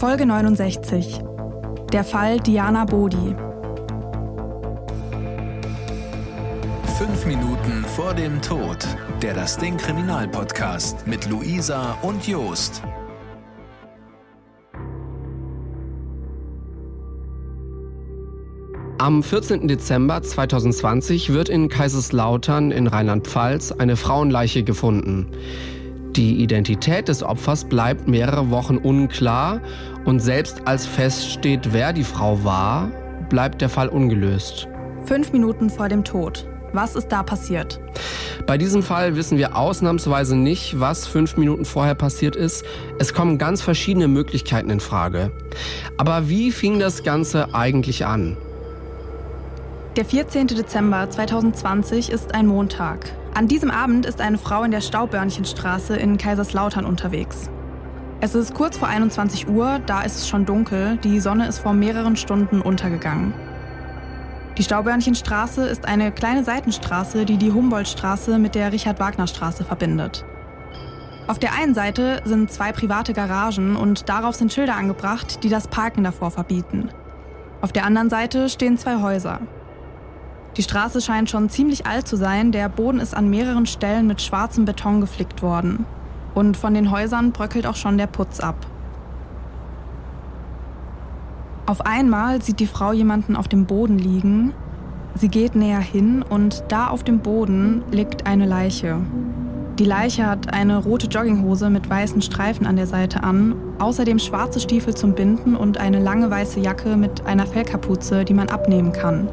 Folge 69. Der Fall Diana Bodi. Fünf Minuten vor dem Tod. Der Das Ding Kriminalpodcast mit Luisa und Jost. Am 14. Dezember 2020 wird in Kaiserslautern in Rheinland-Pfalz eine Frauenleiche gefunden. Die Identität des Opfers bleibt mehrere Wochen unklar und selbst als feststeht, wer die Frau war, bleibt der Fall ungelöst. Fünf Minuten vor dem Tod. Was ist da passiert? Bei diesem Fall wissen wir ausnahmsweise nicht, was fünf Minuten vorher passiert ist. Es kommen ganz verschiedene Möglichkeiten in Frage. Aber wie fing das Ganze eigentlich an? Der 14. Dezember 2020 ist ein Montag. An diesem Abend ist eine Frau in der Staubörnchenstraße in Kaiserslautern unterwegs. Es ist kurz vor 21 Uhr, da ist es schon dunkel, die Sonne ist vor mehreren Stunden untergegangen. Die Staubörnchenstraße ist eine kleine Seitenstraße, die die Humboldtstraße mit der Richard-Wagner-Straße verbindet. Auf der einen Seite sind zwei private Garagen und darauf sind Schilder angebracht, die das Parken davor verbieten. Auf der anderen Seite stehen zwei Häuser. Die Straße scheint schon ziemlich alt zu sein, der Boden ist an mehreren Stellen mit schwarzem Beton geflickt worden. Und von den Häusern bröckelt auch schon der Putz ab. Auf einmal sieht die Frau jemanden auf dem Boden liegen. Sie geht näher hin und da auf dem Boden liegt eine Leiche. Die Leiche hat eine rote Jogginghose mit weißen Streifen an der Seite an, außerdem schwarze Stiefel zum Binden und eine lange weiße Jacke mit einer Fellkapuze, die man abnehmen kann.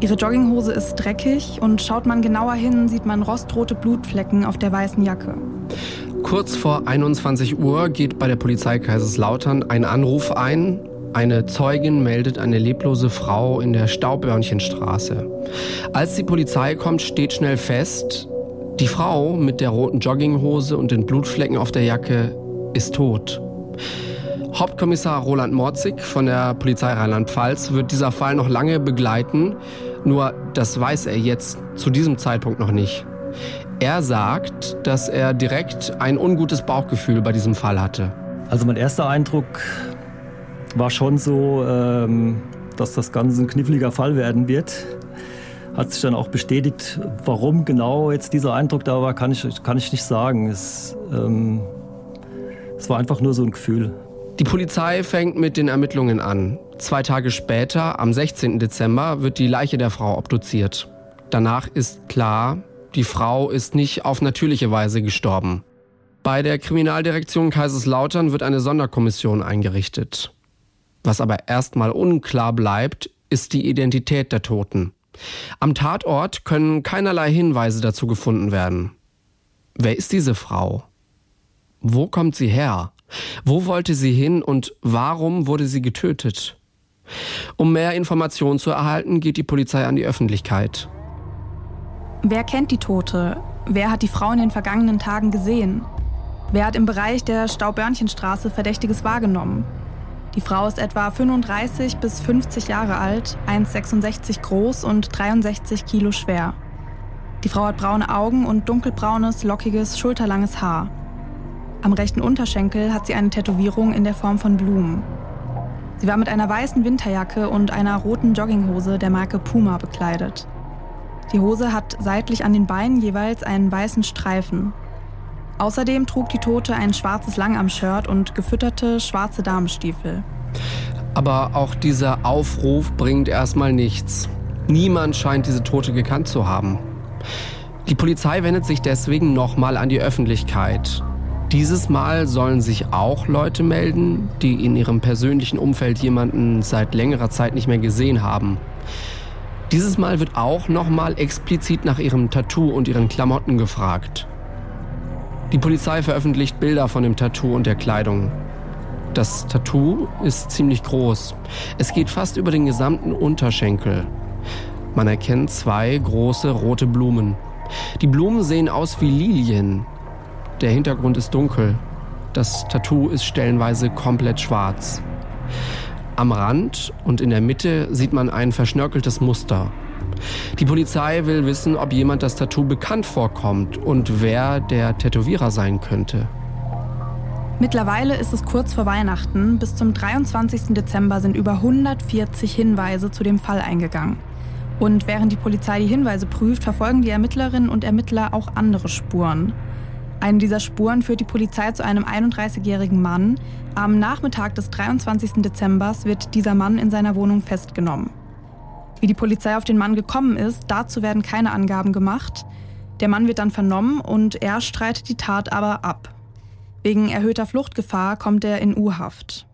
Ihre Jogginghose ist dreckig und schaut man genauer hin, sieht man rostrote Blutflecken auf der weißen Jacke. Kurz vor 21 Uhr geht bei der Polizei Kaiserslautern ein Anruf ein. Eine Zeugin meldet eine leblose Frau in der Staubörnchenstraße. Als die Polizei kommt, steht schnell fest, die Frau mit der roten Jogginghose und den Blutflecken auf der Jacke ist tot. Hauptkommissar Roland Morzig von der Polizei Rheinland-Pfalz wird dieser Fall noch lange begleiten. Nur das weiß er jetzt zu diesem Zeitpunkt noch nicht. Er sagt, dass er direkt ein ungutes Bauchgefühl bei diesem Fall hatte. Also mein erster Eindruck war schon so, ähm, dass das Ganze ein kniffliger Fall werden wird. Hat sich dann auch bestätigt, warum genau jetzt dieser Eindruck da war, kann ich, kann ich nicht sagen. Es, ähm, es war einfach nur so ein Gefühl. Die Polizei fängt mit den Ermittlungen an. Zwei Tage später, am 16. Dezember, wird die Leiche der Frau obduziert. Danach ist klar, die Frau ist nicht auf natürliche Weise gestorben. Bei der Kriminaldirektion Kaiserslautern wird eine Sonderkommission eingerichtet. Was aber erstmal unklar bleibt, ist die Identität der Toten. Am Tatort können keinerlei Hinweise dazu gefunden werden. Wer ist diese Frau? Wo kommt sie her? Wo wollte sie hin und warum wurde sie getötet? Um mehr Informationen zu erhalten, geht die Polizei an die Öffentlichkeit. Wer kennt die Tote? Wer hat die Frau in den vergangenen Tagen gesehen? Wer hat im Bereich der Staubörnchenstraße Verdächtiges wahrgenommen? Die Frau ist etwa 35 bis 50 Jahre alt, 1,66 groß und 63 Kilo schwer. Die Frau hat braune Augen und dunkelbraunes, lockiges, schulterlanges Haar. Am rechten Unterschenkel hat sie eine Tätowierung in der Form von Blumen. Sie war mit einer weißen Winterjacke und einer roten Jogginghose der Marke Puma bekleidet. Die Hose hat seitlich an den Beinen jeweils einen weißen Streifen. Außerdem trug die Tote ein schwarzes Langarm-Shirt und gefütterte schwarze Damenstiefel. Aber auch dieser Aufruf bringt erstmal nichts. Niemand scheint diese Tote gekannt zu haben. Die Polizei wendet sich deswegen nochmal an die Öffentlichkeit. Dieses Mal sollen sich auch Leute melden, die in ihrem persönlichen Umfeld jemanden seit längerer Zeit nicht mehr gesehen haben. Dieses Mal wird auch nochmal explizit nach ihrem Tattoo und ihren Klamotten gefragt. Die Polizei veröffentlicht Bilder von dem Tattoo und der Kleidung. Das Tattoo ist ziemlich groß. Es geht fast über den gesamten Unterschenkel. Man erkennt zwei große rote Blumen. Die Blumen sehen aus wie Lilien, der Hintergrund ist dunkel. Das Tattoo ist stellenweise komplett schwarz. Am Rand und in der Mitte sieht man ein verschnörkeltes Muster. Die Polizei will wissen, ob jemand das Tattoo bekannt vorkommt und wer der Tätowierer sein könnte. Mittlerweile ist es kurz vor Weihnachten. Bis zum 23. Dezember sind über 140 Hinweise zu dem Fall eingegangen. Und während die Polizei die Hinweise prüft, verfolgen die Ermittlerinnen und Ermittler auch andere Spuren. Eine dieser Spuren führt die Polizei zu einem 31-jährigen Mann. Am Nachmittag des 23. Dezember wird dieser Mann in seiner Wohnung festgenommen. Wie die Polizei auf den Mann gekommen ist, dazu werden keine Angaben gemacht. Der Mann wird dann vernommen und er streitet die Tat aber ab. Wegen erhöhter Fluchtgefahr kommt er in U-Haft.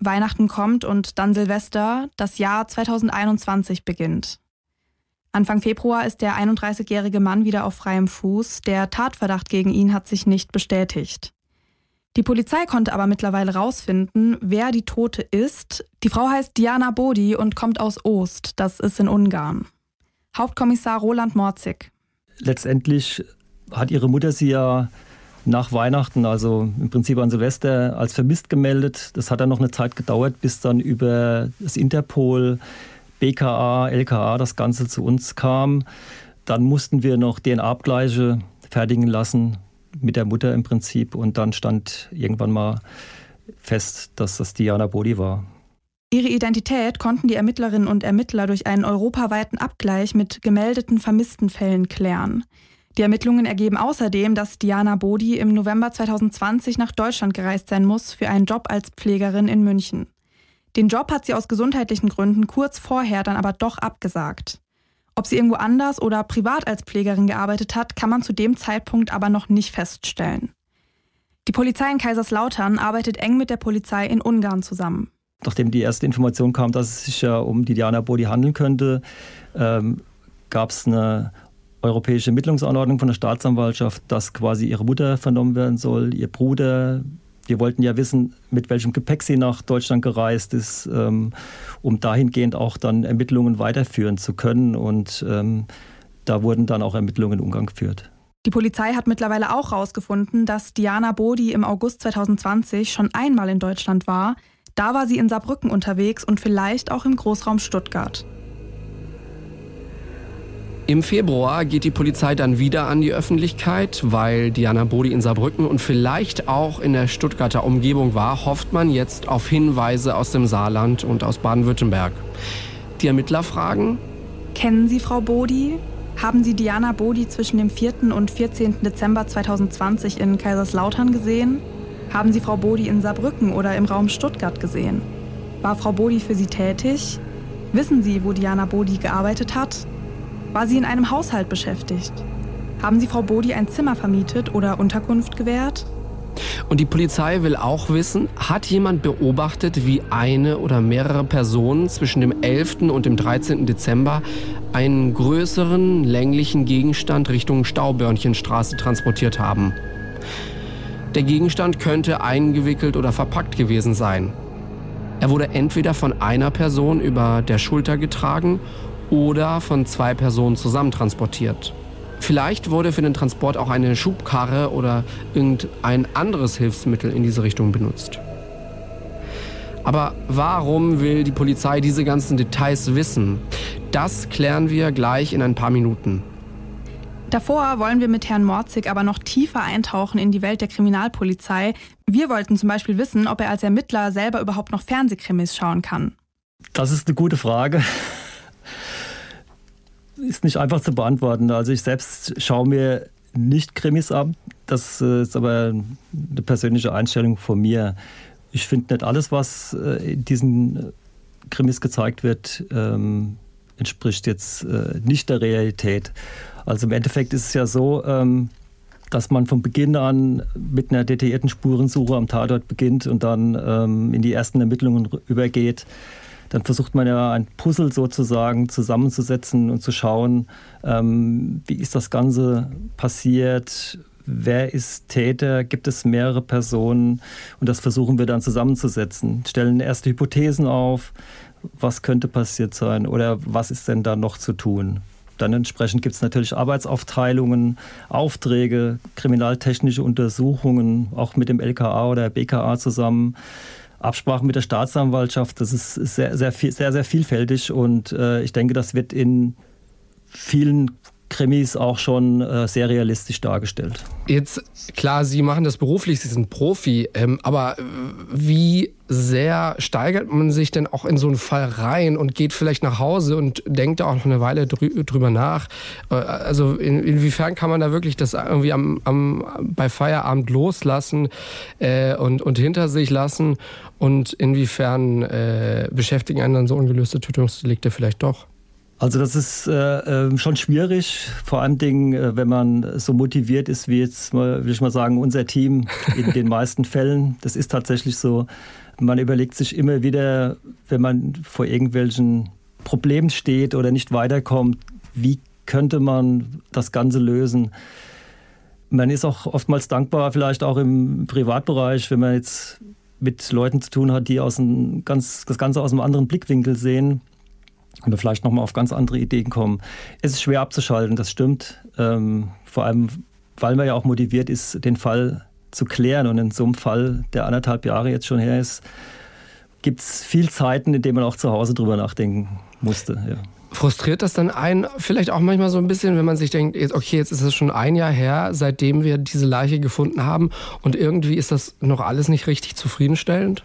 Weihnachten kommt und dann Silvester, das Jahr 2021 beginnt. Anfang Februar ist der 31-jährige Mann wieder auf freiem Fuß. Der Tatverdacht gegen ihn hat sich nicht bestätigt. Die Polizei konnte aber mittlerweile rausfinden, wer die Tote ist. Die Frau heißt Diana Bodi und kommt aus Ost, das ist in Ungarn. Hauptkommissar Roland Morzig. Letztendlich hat ihre Mutter sie ja nach Weihnachten, also im Prinzip an Silvester, als vermisst gemeldet. Das hat dann noch eine Zeit gedauert, bis dann über das Interpol, BKA, LKA das Ganze zu uns kam. Dann mussten wir noch DNA-Abgleiche fertigen lassen mit der Mutter im Prinzip und dann stand irgendwann mal fest, dass das Diana Bodi war. Ihre Identität konnten die Ermittlerinnen und Ermittler durch einen europaweiten Abgleich mit gemeldeten vermissten Fällen klären. Die Ermittlungen ergeben außerdem, dass Diana Bodi im November 2020 nach Deutschland gereist sein muss für einen Job als Pflegerin in München. Den Job hat sie aus gesundheitlichen Gründen kurz vorher dann aber doch abgesagt. Ob sie irgendwo anders oder privat als Pflegerin gearbeitet hat, kann man zu dem Zeitpunkt aber noch nicht feststellen. Die Polizei in Kaiserslautern arbeitet eng mit der Polizei in Ungarn zusammen. Nachdem die erste Information kam, dass es sich ja um die Diana Bodi handeln könnte, ähm, gab es eine europäische Ermittlungsanordnung von der Staatsanwaltschaft, dass quasi ihre Mutter vernommen werden soll, ihr Bruder. Wir wollten ja wissen, mit welchem Gepäck sie nach Deutschland gereist ist, ähm, um dahingehend auch dann Ermittlungen weiterführen zu können. Und ähm, da wurden dann auch Ermittlungen in Ungarn geführt. Die Polizei hat mittlerweile auch herausgefunden, dass Diana Bodi im August 2020 schon einmal in Deutschland war. Da war sie in Saarbrücken unterwegs und vielleicht auch im Großraum Stuttgart. Im Februar geht die Polizei dann wieder an die Öffentlichkeit, weil Diana Bodi in Saarbrücken und vielleicht auch in der Stuttgarter Umgebung war, hofft man jetzt auf Hinweise aus dem Saarland und aus Baden-Württemberg. Die Ermittler fragen, Kennen Sie Frau Bodi? Haben Sie Diana Bodi zwischen dem 4. und 14. Dezember 2020 in Kaiserslautern gesehen? Haben Sie Frau Bodi in Saarbrücken oder im Raum Stuttgart gesehen? War Frau Bodi für Sie tätig? Wissen Sie, wo Diana Bodi gearbeitet hat? War sie in einem Haushalt beschäftigt? Haben Sie Frau Bodi ein Zimmer vermietet oder Unterkunft gewährt? Und die Polizei will auch wissen, hat jemand beobachtet, wie eine oder mehrere Personen zwischen dem 11. und dem 13. Dezember einen größeren länglichen Gegenstand Richtung Staubörnchenstraße transportiert haben? Der Gegenstand könnte eingewickelt oder verpackt gewesen sein. Er wurde entweder von einer Person über der Schulter getragen oder von zwei Personen zusammentransportiert. Vielleicht wurde für den Transport auch eine Schubkarre oder irgendein anderes Hilfsmittel in diese Richtung benutzt. Aber warum will die Polizei diese ganzen Details wissen? Das klären wir gleich in ein paar Minuten. Davor wollen wir mit Herrn Morzig aber noch tiefer eintauchen in die Welt der Kriminalpolizei. Wir wollten zum Beispiel wissen, ob er als Ermittler selber überhaupt noch Fernsehkrimis schauen kann. Das ist eine gute Frage ist nicht einfach zu beantworten. Also ich selbst schaue mir nicht Krimis an. Das äh, ist aber eine persönliche Einstellung von mir. Ich finde nicht alles, was äh, in diesen Krimis gezeigt wird, ähm, entspricht jetzt äh, nicht der Realität. Also im Endeffekt ist es ja so, ähm, dass man von Beginn an mit einer detaillierten Spurensuche am Tatort beginnt und dann ähm, in die ersten Ermittlungen übergeht dann versucht man ja ein Puzzle sozusagen zusammenzusetzen und zu schauen, ähm, wie ist das Ganze passiert, wer ist Täter, gibt es mehrere Personen? Und das versuchen wir dann zusammenzusetzen, stellen erste Hypothesen auf, was könnte passiert sein? Oder was ist denn da noch zu tun. Dann entsprechend gibt es natürlich Arbeitsaufteilungen, Aufträge, kriminaltechnische Untersuchungen, auch mit dem LKA oder BKA zusammen. Absprachen mit der Staatsanwaltschaft, das ist sehr, sehr, sehr, sehr vielfältig und äh, ich denke, das wird in vielen Krimis auch schon äh, sehr realistisch dargestellt. Jetzt, klar, Sie machen das beruflich, Sie sind Profi, ähm, aber wie sehr steigert man sich denn auch in so einen Fall rein und geht vielleicht nach Hause und denkt da auch noch eine Weile drü drüber nach? Äh, also in, inwiefern kann man da wirklich das irgendwie am, am bei Feierabend loslassen äh, und, und hinter sich lassen? Und inwiefern äh, beschäftigen einen dann so ungelöste Tötungsdelikte vielleicht doch? Also das ist äh, ähm, schon schwierig, vor allen Dingen, äh, wenn man so motiviert ist wie jetzt, will ich mal sagen, unser Team in den meisten Fällen. Das ist tatsächlich so. Man überlegt sich immer wieder, wenn man vor irgendwelchen Problemen steht oder nicht weiterkommt, wie könnte man das Ganze lösen. Man ist auch oftmals dankbar, vielleicht auch im Privatbereich, wenn man jetzt mit Leuten zu tun hat, die aus einem ganz, das Ganze aus einem anderen Blickwinkel sehen oder vielleicht nochmal auf ganz andere Ideen kommen. Es ist schwer abzuschalten, das stimmt. Ähm, vor allem, weil man ja auch motiviert ist, den Fall zu klären. Und in so einem Fall, der anderthalb Jahre jetzt schon her ist, gibt es viel Zeiten, in denen man auch zu Hause drüber nachdenken musste. Ja. Frustriert das dann einen vielleicht auch manchmal so ein bisschen, wenn man sich denkt, okay, jetzt ist es schon ein Jahr her, seitdem wir diese Leiche gefunden haben und irgendwie ist das noch alles nicht richtig zufriedenstellend?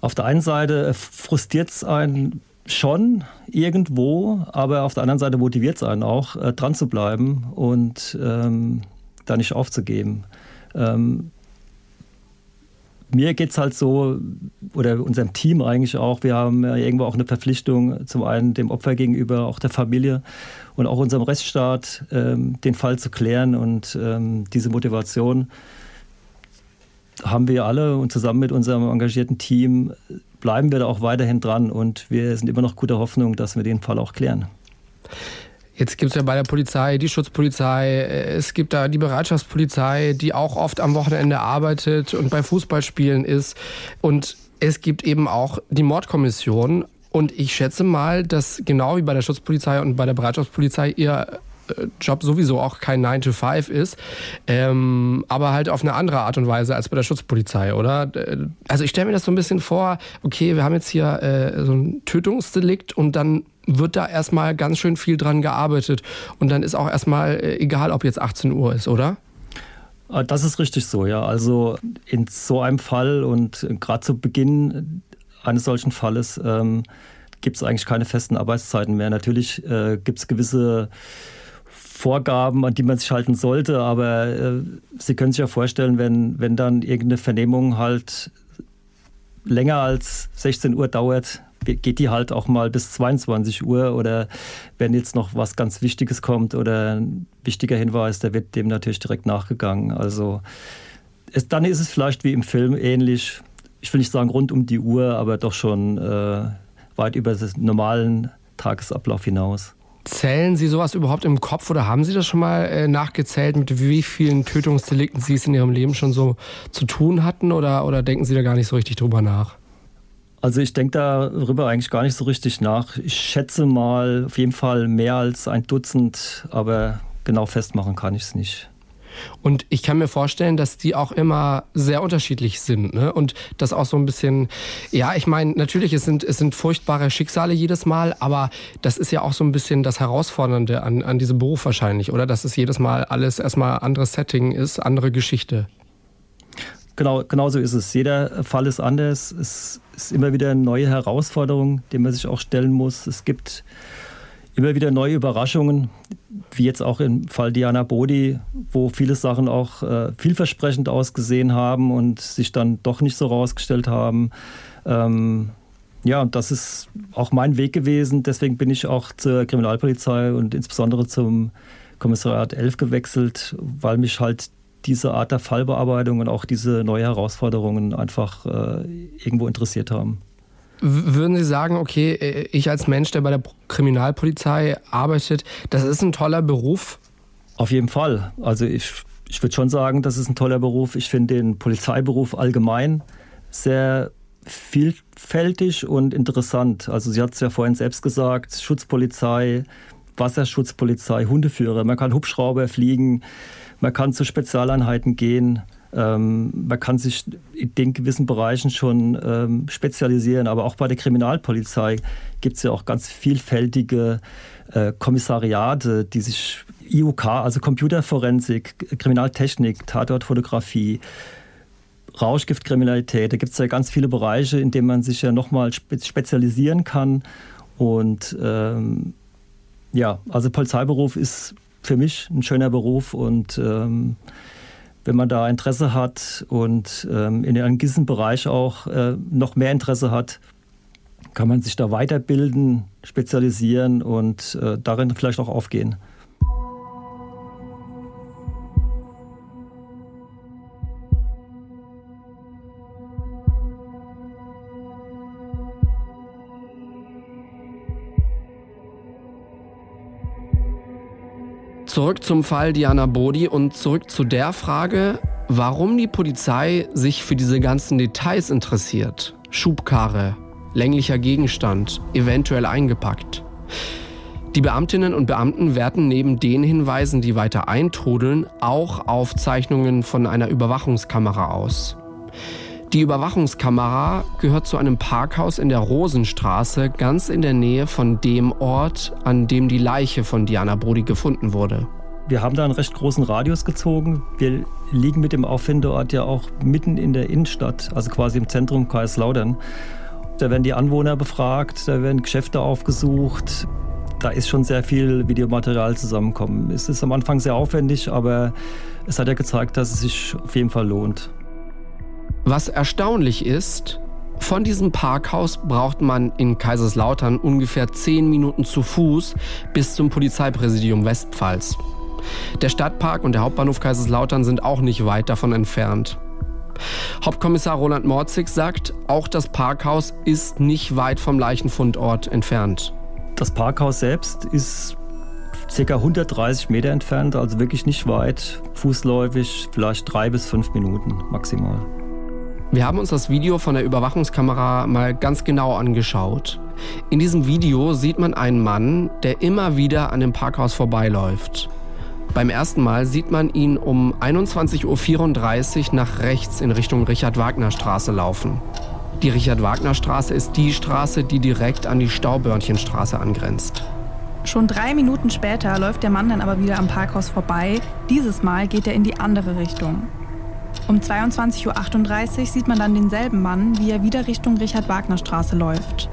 Auf der einen Seite frustriert es einen schon irgendwo, aber auf der anderen Seite motiviert es einen auch, äh, dran zu bleiben und ähm, da nicht aufzugeben. Ähm, mir geht es halt so, oder unserem Team eigentlich auch, wir haben ja irgendwo auch eine Verpflichtung, zum einen dem Opfer gegenüber, auch der Familie und auch unserem Rechtsstaat, ähm, den Fall zu klären und ähm, diese Motivation haben wir alle und zusammen mit unserem engagierten Team bleiben wir da auch weiterhin dran und wir sind immer noch guter Hoffnung, dass wir den Fall auch klären. Jetzt gibt es ja bei der Polizei die Schutzpolizei, es gibt da die Bereitschaftspolizei, die auch oft am Wochenende arbeitet und bei Fußballspielen ist. Und es gibt eben auch die Mordkommission. Und ich schätze mal, dass genau wie bei der Schutzpolizei und bei der Bereitschaftspolizei ihr Job sowieso auch kein 9 to 5 ist, ähm, aber halt auf eine andere Art und Weise als bei der Schutzpolizei, oder? Also ich stelle mir das so ein bisschen vor, okay, wir haben jetzt hier äh, so ein Tötungsdelikt und dann wird da erstmal ganz schön viel dran gearbeitet und dann ist auch erstmal äh, egal, ob jetzt 18 Uhr ist, oder? Ah, das ist richtig so, ja. Also in so einem Fall und gerade zu Beginn eines solchen Falles ähm, gibt es eigentlich keine festen Arbeitszeiten mehr. Natürlich äh, gibt es gewisse Vorgaben, an die man sich halten sollte. Aber äh, Sie können sich ja vorstellen, wenn, wenn dann irgendeine Vernehmung halt länger als 16 Uhr dauert, geht die halt auch mal bis 22 Uhr oder wenn jetzt noch was ganz Wichtiges kommt oder ein wichtiger Hinweis, der wird dem natürlich direkt nachgegangen. Also es, dann ist es vielleicht wie im Film ähnlich, ich will nicht sagen rund um die Uhr, aber doch schon äh, weit über den normalen Tagesablauf hinaus. Zählen Sie sowas überhaupt im Kopf oder haben Sie das schon mal äh, nachgezählt, mit wie vielen Tötungsdelikten Sie es in Ihrem Leben schon so zu tun hatten oder, oder denken Sie da gar nicht so richtig drüber nach? Also ich denke darüber eigentlich gar nicht so richtig nach. Ich schätze mal auf jeden Fall mehr als ein Dutzend, aber genau festmachen kann ich es nicht. Und ich kann mir vorstellen, dass die auch immer sehr unterschiedlich sind. Ne? Und das auch so ein bisschen, ja, ich meine, natürlich, es sind, es sind furchtbare Schicksale jedes Mal, aber das ist ja auch so ein bisschen das Herausfordernde an, an diesem Beruf wahrscheinlich, oder? Dass es jedes Mal alles erstmal anderes Setting ist, andere Geschichte. Genau, genau so ist es. Jeder Fall ist anders. Es ist immer wieder eine neue Herausforderung, die man sich auch stellen muss. Es gibt immer wieder neue Überraschungen, wie jetzt auch im Fall Diana Bodi, wo viele Sachen auch äh, vielversprechend ausgesehen haben und sich dann doch nicht so rausgestellt haben. Ähm, ja, das ist auch mein Weg gewesen. Deswegen bin ich auch zur Kriminalpolizei und insbesondere zum Kommissariat 11 gewechselt, weil mich halt diese Art der Fallbearbeitung und auch diese neue Herausforderungen einfach äh, irgendwo interessiert haben. Würden Sie sagen, okay, äh, ich als Mensch, der bei der Kriminalpolizei arbeitet, das ist ein toller Beruf? Auf jeden Fall. Also ich, ich würde schon sagen, das ist ein toller Beruf. Ich finde den Polizeiberuf allgemein sehr vielfältig und interessant. Also sie hat es ja vorhin selbst gesagt, Schutzpolizei, Wasserschutzpolizei, Hundeführer. Man kann Hubschrauber fliegen, man kann zu Spezialeinheiten gehen. Ähm, man kann sich in den gewissen Bereichen schon ähm, spezialisieren, aber auch bei der Kriminalpolizei gibt es ja auch ganz vielfältige äh, Kommissariate, die sich IUK, also Computerforensik, Kriminaltechnik, Tatortfotografie, Rauschgiftkriminalität. Da gibt es ja ganz viele Bereiche, in denen man sich ja nochmal spezialisieren kann. Und ähm, ja, also Polizeiberuf ist für mich ein schöner Beruf und ähm, wenn man da Interesse hat und ähm, in einem gewissen Bereich auch äh, noch mehr Interesse hat, kann man sich da weiterbilden, spezialisieren und äh, darin vielleicht auch aufgehen. Zurück zum Fall Diana Bodi und zurück zu der Frage, warum die Polizei sich für diese ganzen Details interessiert. Schubkarre, länglicher Gegenstand, eventuell eingepackt. Die Beamtinnen und Beamten werten neben den Hinweisen, die weiter eintrudeln, auch Aufzeichnungen von einer Überwachungskamera aus. Die Überwachungskamera gehört zu einem Parkhaus in der Rosenstraße, ganz in der Nähe von dem Ort, an dem die Leiche von Diana Brody gefunden wurde. Wir haben da einen recht großen Radius gezogen. Wir liegen mit dem Auffindeort ja auch mitten in der Innenstadt, also quasi im Zentrum Kaiserslautern. Da werden die Anwohner befragt, da werden Geschäfte aufgesucht. Da ist schon sehr viel Videomaterial zusammengekommen. Es ist am Anfang sehr aufwendig, aber es hat ja gezeigt, dass es sich auf jeden Fall lohnt. Was erstaunlich ist, von diesem Parkhaus braucht man in Kaiserslautern ungefähr 10 Minuten zu Fuß bis zum Polizeipräsidium Westpfalz. Der Stadtpark und der Hauptbahnhof Kaiserslautern sind auch nicht weit davon entfernt. Hauptkommissar Roland Morzig sagt, auch das Parkhaus ist nicht weit vom Leichenfundort entfernt. Das Parkhaus selbst ist ca. 130 Meter entfernt, also wirklich nicht weit, fußläufig, vielleicht drei bis fünf Minuten maximal. Wir haben uns das Video von der Überwachungskamera mal ganz genau angeschaut. In diesem Video sieht man einen Mann, der immer wieder an dem Parkhaus vorbeiläuft. Beim ersten Mal sieht man ihn um 21.34 Uhr nach rechts in Richtung Richard-Wagner-Straße laufen. Die Richard-Wagner-Straße ist die Straße, die direkt an die Staubörnchenstraße angrenzt. Schon drei Minuten später läuft der Mann dann aber wieder am Parkhaus vorbei. Dieses Mal geht er in die andere Richtung. Um 22.38 Uhr sieht man dann denselben Mann, wie er wieder Richtung Richard-Wagner-Straße läuft.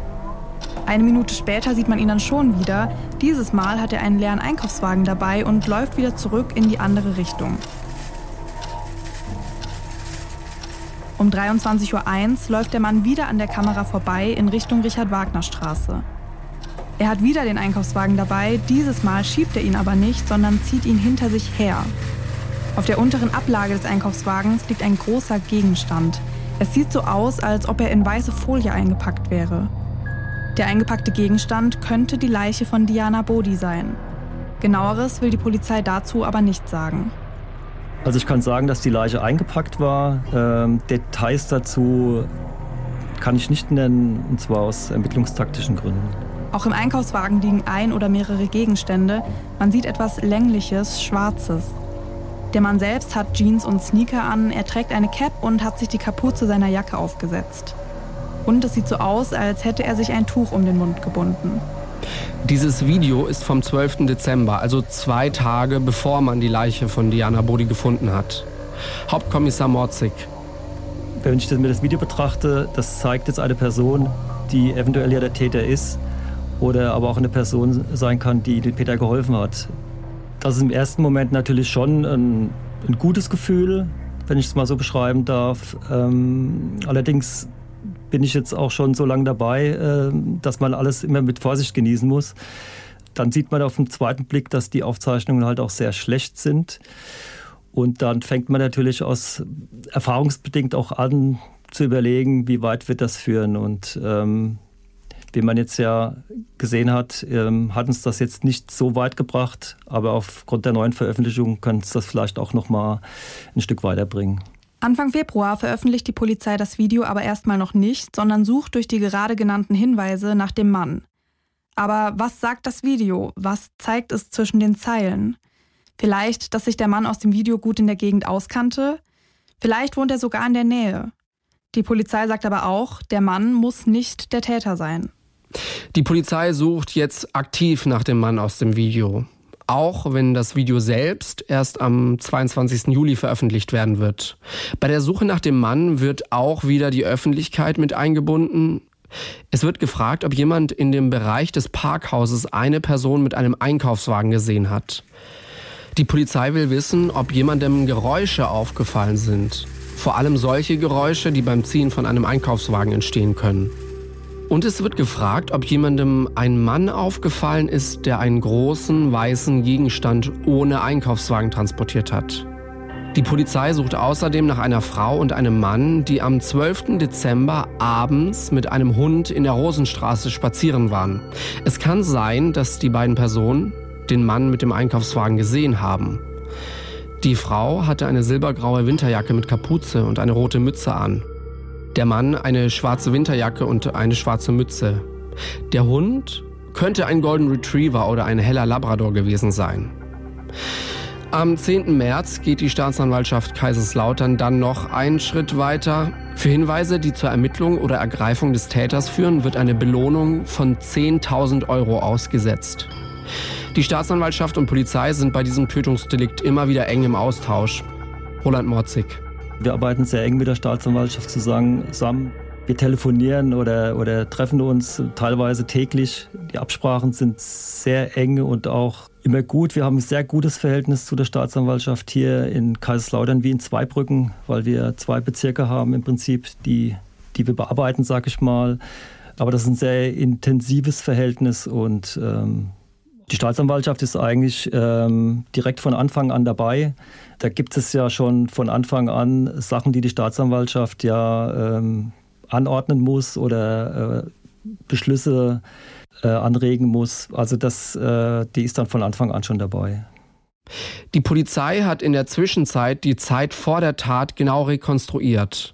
Eine Minute später sieht man ihn dann schon wieder. Dieses Mal hat er einen leeren Einkaufswagen dabei und läuft wieder zurück in die andere Richtung. Um 23.01 Uhr läuft der Mann wieder an der Kamera vorbei in Richtung Richard-Wagner-Straße. Er hat wieder den Einkaufswagen dabei, dieses Mal schiebt er ihn aber nicht, sondern zieht ihn hinter sich her. Auf der unteren Ablage des Einkaufswagens liegt ein großer Gegenstand. Es sieht so aus, als ob er in weiße Folie eingepackt wäre. Der eingepackte Gegenstand könnte die Leiche von Diana Bodi sein. Genaueres will die Polizei dazu aber nicht sagen. Also ich kann sagen, dass die Leiche eingepackt war. Ähm, Details dazu kann ich nicht nennen, und zwar aus ermittlungstaktischen Gründen. Auch im Einkaufswagen liegen ein oder mehrere Gegenstände. Man sieht etwas Längliches, Schwarzes. Der Mann selbst hat Jeans und Sneaker an, er trägt eine Cap und hat sich die Kapuze seiner Jacke aufgesetzt. Und es sieht so aus, als hätte er sich ein Tuch um den Mund gebunden. Dieses Video ist vom 12. Dezember, also zwei Tage bevor man die Leiche von Diana Bodi gefunden hat. Hauptkommissar Morzig. Wenn ich mir das Video betrachte, das zeigt jetzt eine Person, die eventuell ja der Täter ist oder aber auch eine Person sein kann, die dem Täter geholfen hat. Das ist im ersten Moment natürlich schon ein, ein gutes Gefühl, wenn ich es mal so beschreiben darf. Ähm, allerdings bin ich jetzt auch schon so lange dabei, äh, dass man alles immer mit Vorsicht genießen muss. Dann sieht man auf den zweiten Blick, dass die Aufzeichnungen halt auch sehr schlecht sind. Und dann fängt man natürlich aus erfahrungsbedingt auch an zu überlegen, wie weit wird das führen. Und ähm, wie man jetzt ja gesehen hat, ähm, hat uns das jetzt nicht so weit gebracht, aber aufgrund der neuen Veröffentlichung könnte es das vielleicht auch noch mal ein Stück weiterbringen. Anfang Februar veröffentlicht die Polizei das Video aber erstmal noch nicht, sondern sucht durch die gerade genannten Hinweise nach dem Mann. Aber was sagt das Video? Was zeigt es zwischen den Zeilen? Vielleicht, dass sich der Mann aus dem Video gut in der Gegend auskannte? Vielleicht wohnt er sogar in der Nähe. Die Polizei sagt aber auch, der Mann muss nicht der Täter sein. Die Polizei sucht jetzt aktiv nach dem Mann aus dem Video. auch wenn das Video selbst erst am 22. Juli veröffentlicht werden wird. Bei der Suche nach dem Mann wird auch wieder die Öffentlichkeit mit eingebunden. Es wird gefragt, ob jemand in dem Bereich des Parkhauses eine Person mit einem Einkaufswagen gesehen hat. Die Polizei will wissen, ob jemandem Geräusche aufgefallen sind. Vor allem solche Geräusche, die beim Ziehen von einem Einkaufswagen entstehen können. Und es wird gefragt, ob jemandem ein Mann aufgefallen ist, der einen großen weißen Gegenstand ohne Einkaufswagen transportiert hat. Die Polizei sucht außerdem nach einer Frau und einem Mann, die am 12. Dezember abends mit einem Hund in der Rosenstraße spazieren waren. Es kann sein, dass die beiden Personen den Mann mit dem Einkaufswagen gesehen haben. Die Frau hatte eine silbergraue Winterjacke mit Kapuze und eine rote Mütze an. Der Mann eine schwarze Winterjacke und eine schwarze Mütze. Der Hund könnte ein Golden Retriever oder ein heller Labrador gewesen sein. Am 10. März geht die Staatsanwaltschaft Kaiserslautern dann noch einen Schritt weiter. Für Hinweise, die zur Ermittlung oder Ergreifung des Täters führen, wird eine Belohnung von 10.000 Euro ausgesetzt. Die Staatsanwaltschaft und Polizei sind bei diesem Tötungsdelikt immer wieder eng im Austausch. Roland Morzig. Wir arbeiten sehr eng mit der Staatsanwaltschaft zusammen. Wir telefonieren oder, oder treffen uns teilweise täglich. Die Absprachen sind sehr eng und auch immer gut. Wir haben ein sehr gutes Verhältnis zu der Staatsanwaltschaft hier in Kaiserslautern wie in Zweibrücken, weil wir zwei Bezirke haben im Prinzip, die, die wir bearbeiten, sage ich mal. Aber das ist ein sehr intensives Verhältnis und ähm, die Staatsanwaltschaft ist eigentlich ähm, direkt von Anfang an dabei. Da gibt es ja schon von Anfang an Sachen, die die Staatsanwaltschaft ja ähm, anordnen muss oder äh, Beschlüsse äh, anregen muss. Also das, äh, die ist dann von Anfang an schon dabei. Die Polizei hat in der Zwischenzeit die Zeit vor der Tat genau rekonstruiert.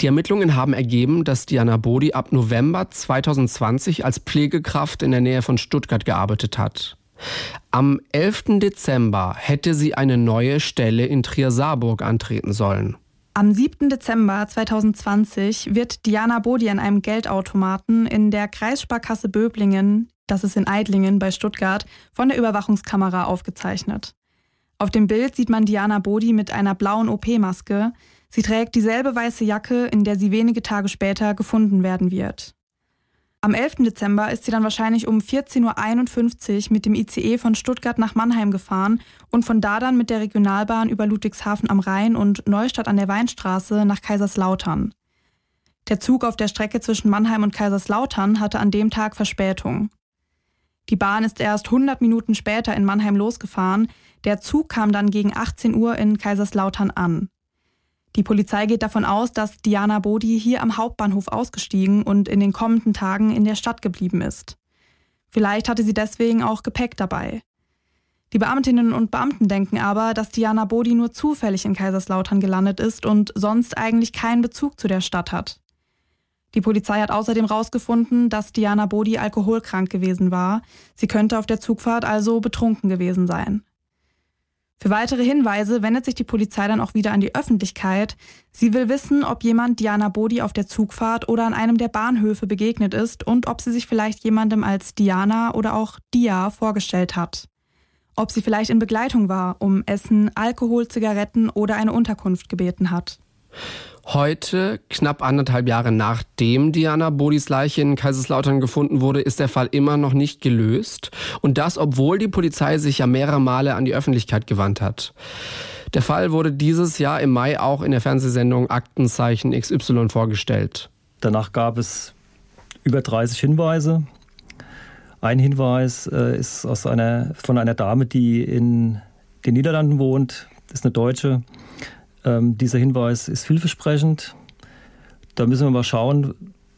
Die Ermittlungen haben ergeben, dass Diana Bodi ab November 2020 als Pflegekraft in der Nähe von Stuttgart gearbeitet hat. Am 11. Dezember hätte sie eine neue Stelle in Trier-Saarburg antreten sollen. Am 7. Dezember 2020 wird Diana Bodi an einem Geldautomaten in der Kreissparkasse Böblingen, das ist in Eidlingen bei Stuttgart, von der Überwachungskamera aufgezeichnet. Auf dem Bild sieht man Diana Bodi mit einer blauen OP-Maske, Sie trägt dieselbe weiße Jacke, in der sie wenige Tage später gefunden werden wird. Am 11. Dezember ist sie dann wahrscheinlich um 14.51 Uhr mit dem ICE von Stuttgart nach Mannheim gefahren und von da dann mit der Regionalbahn über Ludwigshafen am Rhein und Neustadt an der Weinstraße nach Kaiserslautern. Der Zug auf der Strecke zwischen Mannheim und Kaiserslautern hatte an dem Tag Verspätung. Die Bahn ist erst 100 Minuten später in Mannheim losgefahren, der Zug kam dann gegen 18 Uhr in Kaiserslautern an. Die Polizei geht davon aus, dass Diana Bodi hier am Hauptbahnhof ausgestiegen und in den kommenden Tagen in der Stadt geblieben ist. Vielleicht hatte sie deswegen auch Gepäck dabei. Die Beamtinnen und Beamten denken aber, dass Diana Bodi nur zufällig in Kaiserslautern gelandet ist und sonst eigentlich keinen Bezug zu der Stadt hat. Die Polizei hat außerdem herausgefunden, dass Diana Bodi alkoholkrank gewesen war. Sie könnte auf der Zugfahrt also betrunken gewesen sein. Für weitere Hinweise wendet sich die Polizei dann auch wieder an die Öffentlichkeit. Sie will wissen, ob jemand Diana Bodi auf der Zugfahrt oder an einem der Bahnhöfe begegnet ist und ob sie sich vielleicht jemandem als Diana oder auch Dia vorgestellt hat. Ob sie vielleicht in Begleitung war, um Essen, Alkohol, Zigaretten oder eine Unterkunft gebeten hat. Heute, knapp anderthalb Jahre nachdem Diana Bodis Leiche in Kaiserslautern gefunden wurde, ist der Fall immer noch nicht gelöst. Und das, obwohl die Polizei sich ja mehrere Male an die Öffentlichkeit gewandt hat. Der Fall wurde dieses Jahr im Mai auch in der Fernsehsendung Aktenzeichen XY vorgestellt. Danach gab es über 30 Hinweise. Ein Hinweis äh, ist aus einer, von einer Dame, die in den Niederlanden wohnt. Ist eine Deutsche. Ähm, dieser Hinweis ist vielversprechend. Da müssen wir mal schauen,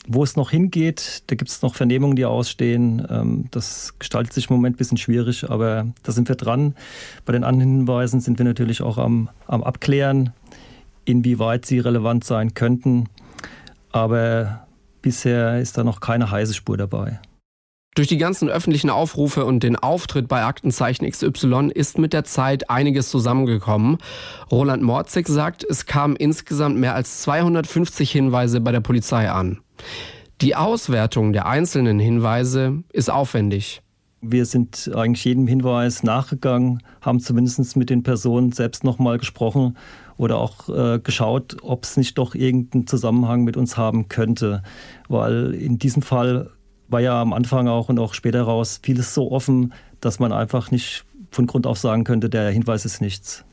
wo es noch hingeht. Da gibt es noch Vernehmungen, die ausstehen. Ähm, das gestaltet sich im Moment ein bisschen schwierig, aber da sind wir dran. Bei den anderen Hinweisen sind wir natürlich auch am, am Abklären, inwieweit sie relevant sein könnten. Aber bisher ist da noch keine heiße Spur dabei. Durch die ganzen öffentlichen Aufrufe und den Auftritt bei Aktenzeichen XY ist mit der Zeit einiges zusammengekommen. Roland Morzig sagt, es kamen insgesamt mehr als 250 Hinweise bei der Polizei an. Die Auswertung der einzelnen Hinweise ist aufwendig. Wir sind eigentlich jedem Hinweis nachgegangen, haben zumindest mit den Personen selbst nochmal gesprochen oder auch äh, geschaut, ob es nicht doch irgendeinen Zusammenhang mit uns haben könnte. Weil in diesem Fall war ja am Anfang auch und auch später raus vieles so offen, dass man einfach nicht von Grund auf sagen könnte, der Hinweis ist nichts.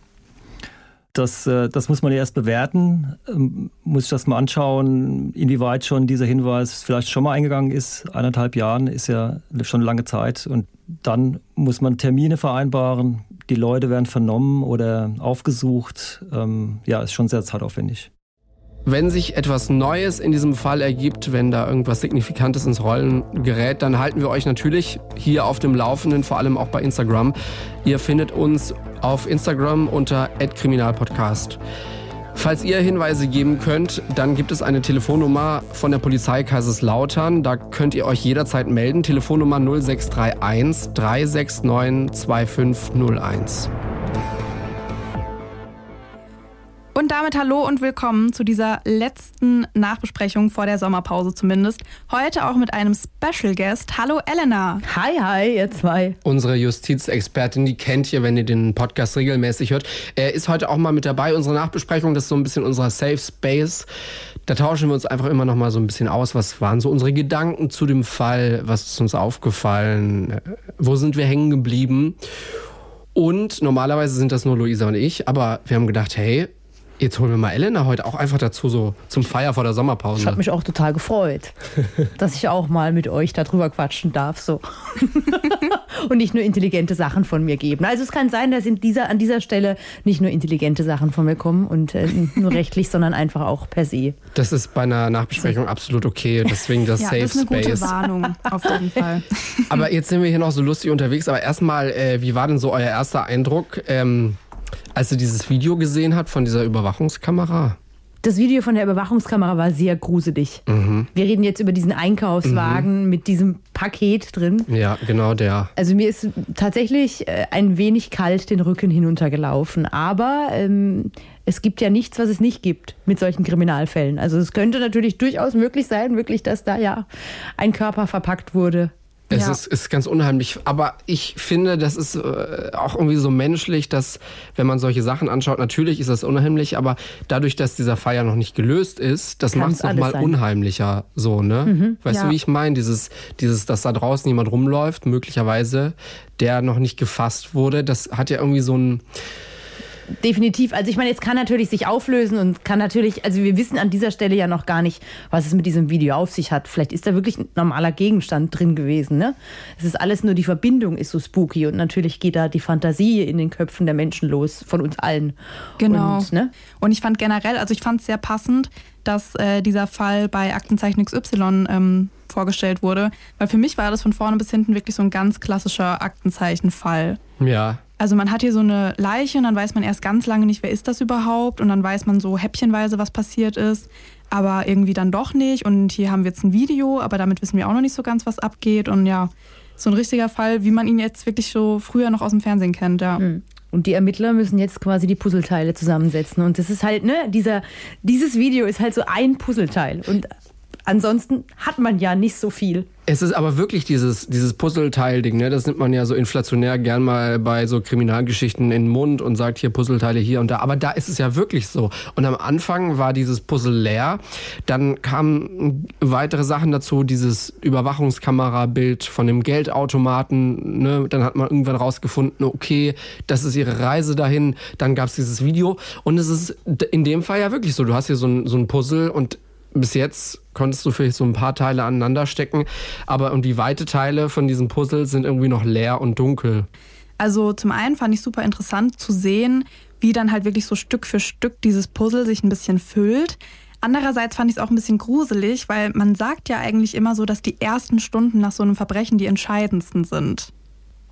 Das, äh, das muss man ja erst bewerten, ähm, muss ich das mal anschauen, inwieweit schon dieser Hinweis vielleicht schon mal eingegangen ist. Eineinhalb Jahren ist ja schon eine lange Zeit. Und dann muss man Termine vereinbaren, die Leute werden vernommen oder aufgesucht. Ähm, ja, ist schon sehr zeitaufwendig. Wenn sich etwas Neues in diesem Fall ergibt, wenn da irgendwas Signifikantes ins Rollen gerät, dann halten wir euch natürlich hier auf dem Laufenden, vor allem auch bei Instagram. Ihr findet uns auf Instagram unter @kriminalpodcast. Falls ihr Hinweise geben könnt, dann gibt es eine Telefonnummer von der Polizei Kaiserslautern. Da könnt ihr euch jederzeit melden. Telefonnummer 0631 369 2501. Und damit hallo und willkommen zu dieser letzten Nachbesprechung vor der Sommerpause zumindest. Heute auch mit einem Special Guest. Hallo Elena. Hi, hi, ihr zwei. Unsere Justizexpertin, die kennt ihr, wenn ihr den Podcast regelmäßig hört. Er ist heute auch mal mit dabei. Unsere Nachbesprechung, das ist so ein bisschen unser Safe Space. Da tauschen wir uns einfach immer noch mal so ein bisschen aus. Was waren so unsere Gedanken zu dem Fall? Was ist uns aufgefallen? Wo sind wir hängen geblieben? Und normalerweise sind das nur Luisa und ich, aber wir haben gedacht, hey, Jetzt holen wir mal Elena heute auch einfach dazu, so zum Feier vor der Sommerpause. Ich habe mich auch total gefreut, dass ich auch mal mit euch darüber quatschen darf. So. Und nicht nur intelligente Sachen von mir geben. Also es kann sein, dass in dieser, an dieser Stelle nicht nur intelligente Sachen von mir kommen und äh, nur rechtlich, sondern einfach auch per se. Das ist bei einer Nachbesprechung absolut okay. Deswegen das ja, Safe das ist eine Space. gute Warnung, auf jeden Fall. Aber jetzt sind wir hier noch so lustig unterwegs. Aber erstmal, äh, wie war denn so euer erster Eindruck? Ähm, als ihr dieses Video gesehen habt von dieser Überwachungskamera? Das Video von der Überwachungskamera war sehr gruselig. Mhm. Wir reden jetzt über diesen Einkaufswagen mit diesem Paket drin. Ja, genau der. Also mir ist tatsächlich äh, ein wenig kalt den Rücken hinuntergelaufen. Aber ähm, es gibt ja nichts, was es nicht gibt mit solchen Kriminalfällen. Also es könnte natürlich durchaus möglich sein, wirklich, dass da ja ein Körper verpackt wurde. Es Ja. ist, ist ganz unheimlich. Aber ich finde, das ist äh, auch irgendwie so menschlich, dass, wenn man solche Sachen anschaut, natürlich ist das unheimlich, aber dadurch, dass dieser ja noch nicht gelöst ist, das macht es nochmal unheimlicher. So, ne? Weißt ja. du, wie ich meine? Dieses, dieses, dass da draußen jemand rumläuft, möglicherweise, der noch nicht gefasst wurde, das hat ja irgendwie so ein. Definitiv. Also ich meine, es kann natürlich sich auflösen und kann natürlich, also wir wissen an dieser Stelle ja noch gar nicht, was es mit diesem Video auf sich hat. Vielleicht ist da wirklich ein normaler Gegenstand drin gewesen. Ne? Es ist alles nur die Verbindung ist so spooky und natürlich geht da die Fantasie in den Köpfen der Menschen los, von uns allen. Genau. Und, ne? Und ich fand generell, also ich fand es sehr passend, dass äh, dieser Fall bei Aktenzeichen XY ähm, vorgestellt wurde, weil für mich war das von vorne bis hinten wirklich so ein ganz klassischer Aktenzeichenfall. Ja. Also man hat hier so eine Leiche und dann weiß man erst ganz lange nicht, wer ist das überhaupt und dann weiß man so häppchenweise, was passiert ist, aber irgendwie dann doch nicht und hier haben wir jetzt ein Video, aber damit wissen wir auch noch nicht so ganz, was abgeht und ja, so ein richtiger Fall, wie man ihn jetzt wirklich so früher noch aus dem Fernsehen kennt, ja. Und die Ermittler müssen jetzt quasi die Puzzleteile zusammensetzen. Und das ist halt, ne, dieser, dieses Video ist halt so ein Puzzleteil. Und ansonsten hat man ja nicht so viel. Es ist aber wirklich dieses, dieses Puzzleteil-Ding, ne? Das nimmt man ja so inflationär gern mal bei so Kriminalgeschichten in den Mund und sagt hier Puzzleteile hier und da. Aber da ist es ja wirklich so. Und am Anfang war dieses Puzzle leer. Dann kamen weitere Sachen dazu, dieses Überwachungskamerabild von dem Geldautomaten. Ne? Dann hat man irgendwann rausgefunden, okay, das ist ihre Reise dahin. Dann gab es dieses Video. Und es ist in dem Fall ja wirklich so. Du hast hier so ein, so ein Puzzle und bis jetzt konntest du vielleicht so ein paar Teile aneinander stecken, aber irgendwie weite Teile von diesem Puzzle sind irgendwie noch leer und dunkel. Also zum einen fand ich super interessant zu sehen, wie dann halt wirklich so Stück für Stück dieses Puzzle sich ein bisschen füllt. Andererseits fand ich es auch ein bisschen gruselig, weil man sagt ja eigentlich immer so, dass die ersten Stunden nach so einem Verbrechen die entscheidendsten sind.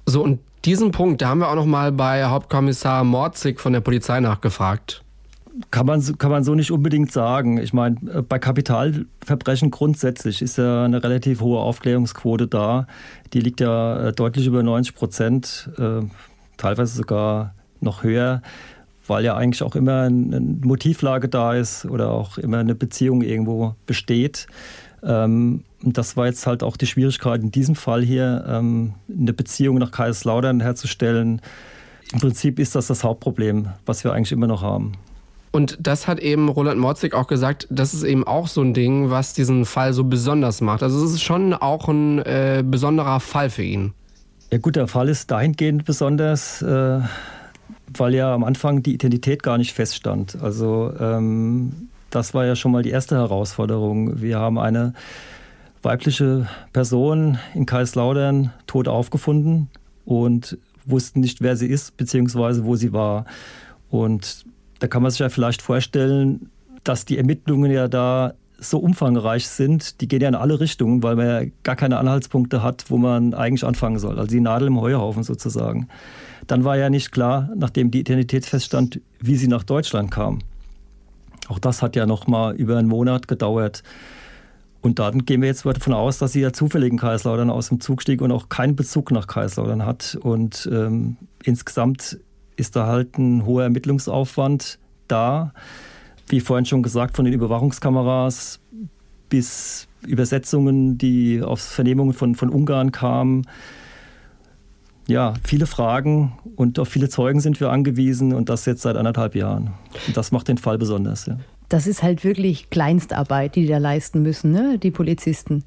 So, und diesen Punkt, da haben wir auch noch mal bei Hauptkommissar Morzig von der Polizei nachgefragt. Kann man, kann man so nicht unbedingt sagen. Ich meine, äh, bei Kapitalverbrechen grundsätzlich ist ja eine relativ hohe Aufklärungsquote da. Die liegt ja äh, deutlich über 90 Prozent, äh, teilweise sogar noch höher, weil ja eigentlich auch immer ein- eine Motivlage da ist oder auch immer eine Beziehung irgendwo besteht. Ähm, und das war jetzt halt auch die Schwierigkeit in diesem Fall hier, ähm, eine Beziehung nach Kaiserslautern herzustellen. Im Prinzip ist das das Hauptproblem, was wir eigentlich immer noch haben. Und das hat eben Roland Morzig auch gesagt, das ist eben auch so ein Ding, was diesen Fall so besonders macht. Also es ist schon auch ein äh, besonderer Fall für ihn. Ja gut, der Fall ist dahingehend besonders, äh, weil ja am Anfang die Identität gar nicht feststand. Also ähm, das war ja schon mal die erste Herausforderung. Wir haben eine weibliche Person in Kaiserslautern tot aufgefunden und wussten nicht, wer sie ist, beziehungsweise wo sie war. Und da kann man sich ja vielleicht vorstellen, dass die Ermittlungen ja da so umfangreich sind, die gehen ja in alle Richtungen, weil man ja gar keine Anhaltspunkte hat, wo man eigentlich anfangen soll. Also die Nadel im Heuhaufen sozusagen. Dann war ja nicht klar, nachdem die Identität feststand, wie sie nach Deutschland kam. Auch das hat ja noch mal über einen Monat gedauert. Und dann gehen wir jetzt davon aus, dass sie ja zufällig in Kaiserslautern aus dem Zug stieg und auch keinen Bezug nach Kaiserslautern hat. Und ähm, insgesamt ist da halt ein hoher Ermittlungsaufwand da. Wie vorhin schon gesagt, von den Überwachungskameras bis Übersetzungen, die aus Vernehmungen von, von Ungarn kamen. Ja, viele Fragen und auf viele Zeugen sind wir angewiesen und das jetzt seit anderthalb Jahren. Und das macht den Fall besonders. Ja das ist halt wirklich Kleinstarbeit, die die da leisten müssen, ne? die Polizisten.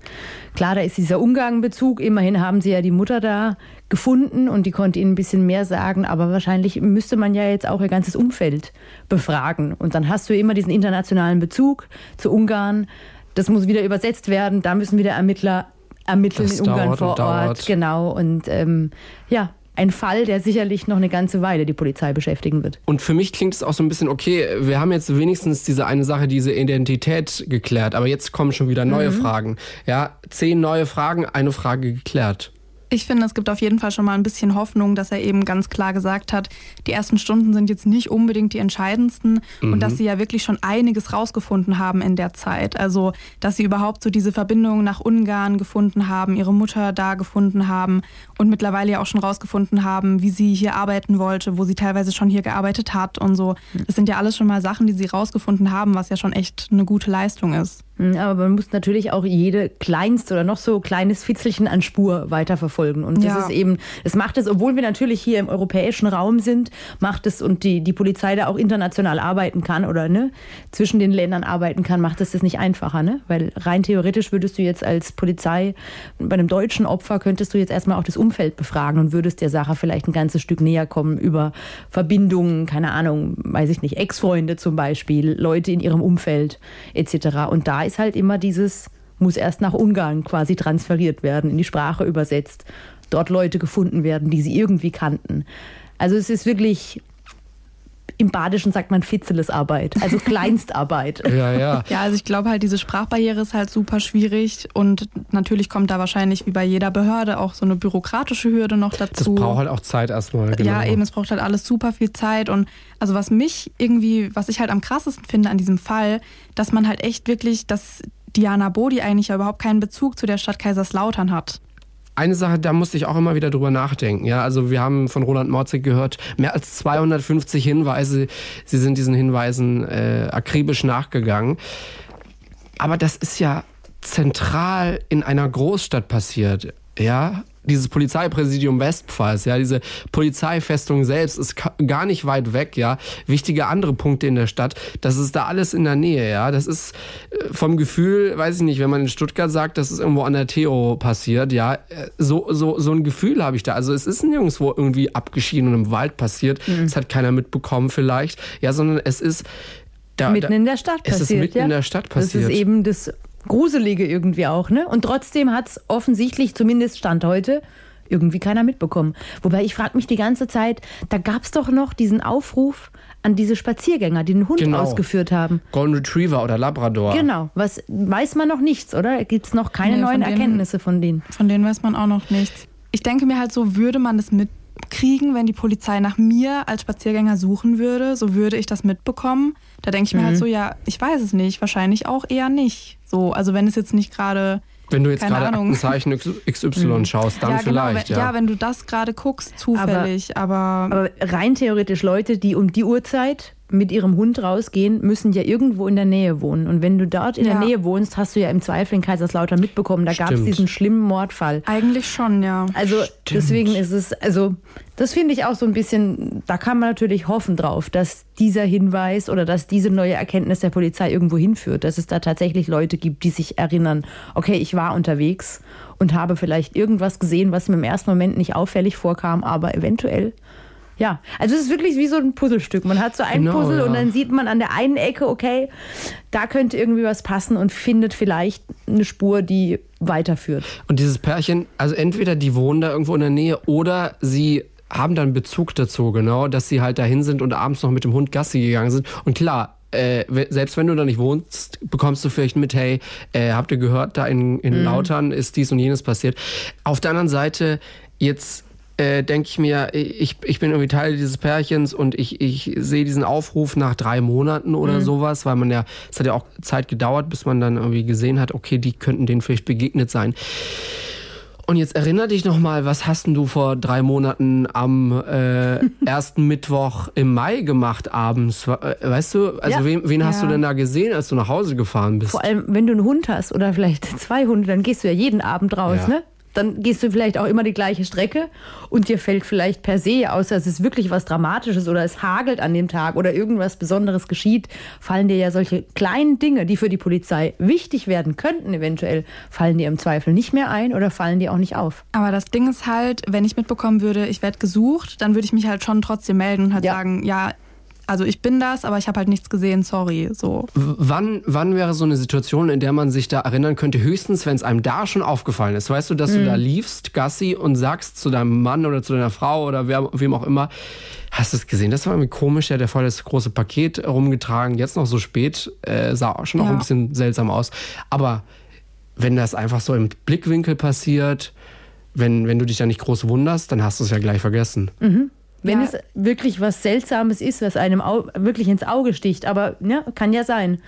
Klar, da ist dieser Ungarn-Bezug. Immerhin haben sie ja die Mutter da gefunden und die konnte ihnen ein bisschen mehr sagen. Aber wahrscheinlich müsste man ja jetzt auch ihr ganzes Umfeld befragen. Und dann hast du immer diesen internationalen Bezug zu Ungarn. Das muss wieder übersetzt werden. Da müssen wieder Ermittler ermitteln das in Ungarn vor Ort. Genau. Und ähm, ja, ein Fall, der sicherlich noch eine ganze Weile die Polizei beschäftigen wird. Und für mich klingt es auch so ein bisschen, okay, wir haben jetzt wenigstens diese eine Sache, diese Identität geklärt, aber jetzt kommen schon wieder neue mhm. Fragen. Ja, zehn neue Fragen, eine Frage geklärt. Ich finde, es gibt auf jeden Fall schon mal ein bisschen Hoffnung, dass er eben ganz klar gesagt hat, die ersten Stunden sind jetzt nicht unbedingt die entscheidendsten mhm. und dass sie ja wirklich schon einiges rausgefunden haben in der Zeit. Also, dass sie überhaupt so diese Verbindung nach Ungarn gefunden haben, ihre Mutter da gefunden haben und mittlerweile ja auch schon rausgefunden haben, wie sie hier arbeiten wollte, wo sie teilweise schon hier gearbeitet hat und so. Das sind ja alles schon mal Sachen, die sie rausgefunden haben, was ja schon echt eine gute Leistung ist. Hm, aber man muss natürlich auch jede kleinste oder noch so kleines Fitzelchen an Spur weiterverfolgen. Und das ja. ist eben, es macht es, obwohl wir natürlich hier im europäischen Raum sind, macht es und die, die Polizei da auch international arbeiten kann oder ne, zwischen den Ländern arbeiten kann, macht es das nicht einfacher, ne? Weil rein theoretisch würdest du jetzt als Polizei bei einem deutschen Opfer könntest du jetzt erstmal auch das Umfeld befragen und würdest der Sache vielleicht ein ganzes Stück näher kommen über Verbindungen, keine Ahnung, weiß ich nicht, Ex-Freunde zum Beispiel, Leute in ihrem Umfeld etc. Und da ist halt immer dieses, muss erst nach Ungarn quasi transferiert werden, in die Sprache übersetzt, dort Leute gefunden werden, die sie irgendwie kannten. Also es ist wirklich im Badischen sagt man Fitzelesarbeit, also Kleinstarbeit. ja, ja. Ja, also ich glaube halt, diese Sprachbarriere ist halt super schwierig und natürlich kommt da wahrscheinlich wie bei jeder Behörde auch so eine bürokratische Hürde noch dazu. Das braucht halt auch Zeit erstmal. Genau. Ja, eben, es braucht halt alles super viel Zeit und also was mich irgendwie, was ich halt am krassesten finde an diesem Fall, dass man halt echt wirklich, dass Diana Bodi eigentlich ja überhaupt keinen Bezug zu der Stadt Kaiserslautern hat eine Sache, da musste ich auch immer wieder drüber nachdenken. Ja, also wir haben von Roland Morzig gehört, mehr als 250 Hinweise. Sie sind diesen Hinweisen äh, akribisch nachgegangen. Aber das ist ja zentral in einer Großstadt passiert. Ja, dieses Polizeipräsidium Westpfalz, ja, diese Polizeifestung selbst ist gar nicht weit weg, ja. Wichtige andere Punkte in der Stadt, das ist da alles in der Nähe, ja. Das ist äh, vom Gefühl, weiß ich nicht, wenn man in Stuttgart sagt, das ist irgendwo an der Theo passiert, ja, äh, so, so, so ein Gefühl habe ich da. Also es ist nirgendwo irgendwie abgeschieden und im Wald passiert. Mhm. Das hat keiner mitbekommen vielleicht, ja, sondern es ist da, mitten da, in der Stadt passiert. Es ist mitten ja? in der Stadt passiert. Das ist eben das Gruselige irgendwie auch, ne? Und trotzdem hat es offensichtlich, zumindest Stand heute, irgendwie keiner mitbekommen. Wobei ich frage mich die ganze Zeit, da gab es doch noch diesen Aufruf an diese Spaziergänger, die den Hund genau. ausgeführt haben. Golden Retriever oder Labrador. Genau, was weiß man noch nichts, oder? Gibt es noch keine nee, neuen von Erkenntnisse von denen? Von denen weiß man auch noch nichts. Ich denke mir halt so, würde man das mitkriegen, wenn die Polizei nach mir als Spaziergänger suchen würde, so würde ich das mitbekommen. Da denke ich mir halt mhm. so, ja, ich weiß es nicht, wahrscheinlich auch eher nicht. So, also wenn es jetzt nicht gerade wenn du jetzt gerade ein Zeichen XY mhm. schaust, dann ja, genau, vielleicht. Wenn, ja. ja. wenn du das gerade guckst, zufällig, aber, aber, aber. rein theoretisch Leute, die um die Uhrzeit mit ihrem Hund rausgehen, müssen ja irgendwo in der Nähe wohnen. Und wenn du dort in Ja. der Nähe wohnst, hast du ja im Zweifel in Kaiserslautern mitbekommen, da gab es Stimmt. diesen schlimmen Mordfall. Eigentlich schon, ja. Also deswegen ist es, also das finde ich auch so ein bisschen, da kann man natürlich hoffen drauf, dass dieser Hinweis oder dass diese neue Erkenntnis der Polizei irgendwo hinführt, dass es da tatsächlich Leute gibt, die sich erinnern, okay, ich war unterwegs und habe vielleicht irgendwas gesehen, was mir im ersten Moment nicht auffällig vorkam, aber eventuell. Ja, also es ist wirklich wie so ein Puzzlestück. Man hat so ein Genau, Puzzle und ja. dann sieht man an der einen Ecke, okay, da könnte irgendwie was passen und findet vielleicht eine Spur, die weiterführt. Und dieses Pärchen, also entweder die wohnen da irgendwo in der Nähe oder sie haben dann Bezug dazu, genau, dass sie halt dahin sind und abends noch mit dem Hund Gassi gegangen sind. Und klar, äh, selbst wenn du da nicht wohnst, bekommst du vielleicht mit, hey, äh, habt ihr gehört, da in, in Lautern ist dies und jenes passiert. Auf der anderen Seite, jetzt äh, denke ich mir, ich, ich bin irgendwie Teil dieses Pärchens und ich, ich sehe diesen Aufruf nach drei Monaten oder sowas, weil man ja, es hat ja auch Zeit gedauert, bis man dann irgendwie gesehen hat, okay, die könnten denen vielleicht begegnet sein. Und jetzt erinner dich noch mal, was hast denn du vor drei Monaten am äh, ersten Mittwoch im Mai gemacht abends? Äh, Weißt du, also Ja. wen, wen hast Ja. du denn da gesehen, als du nach Hause gefahren bist? Vor allem, wenn du einen Hund hast oder vielleicht zwei Hunde, dann gehst du ja jeden Abend raus, Ja. ne? Dann gehst du vielleicht auch immer die gleiche Strecke und dir fällt vielleicht per se, außer es ist wirklich was Dramatisches oder es hagelt an dem Tag oder irgendwas Besonderes geschieht, fallen dir ja solche kleinen Dinge, die für die Polizei wichtig werden könnten, eventuell, fallen dir im Zweifel nicht mehr ein oder fallen dir auch nicht auf. Aber das Ding ist halt, wenn ich mitbekommen würde, ich werde gesucht, dann würde ich mich halt schon trotzdem melden und halt Ja. sagen, ja, also ich bin das, aber ich habe halt nichts gesehen, sorry. So. W- Wann, wann wäre so eine Situation, in der man sich da erinnern könnte, höchstens, wenn es einem da schon aufgefallen ist? Weißt du, dass du da liefst, Gassi, und sagst zu deinem Mann oder zu deiner Frau oder wer, wem auch immer, hast du es gesehen? Das war irgendwie komisch, der hat ja voll das große Paket rumgetragen, jetzt noch so spät, äh, sah auch schon noch Ja. ein bisschen seltsam aus. Aber wenn das einfach so im Blickwinkel passiert, wenn, wenn du dich da nicht groß wunderst, dann hast du es ja gleich vergessen. Wenn Ja. es wirklich was Seltsames ist, was einem au wirklich ins Auge sticht, aber ne, kann ja sein.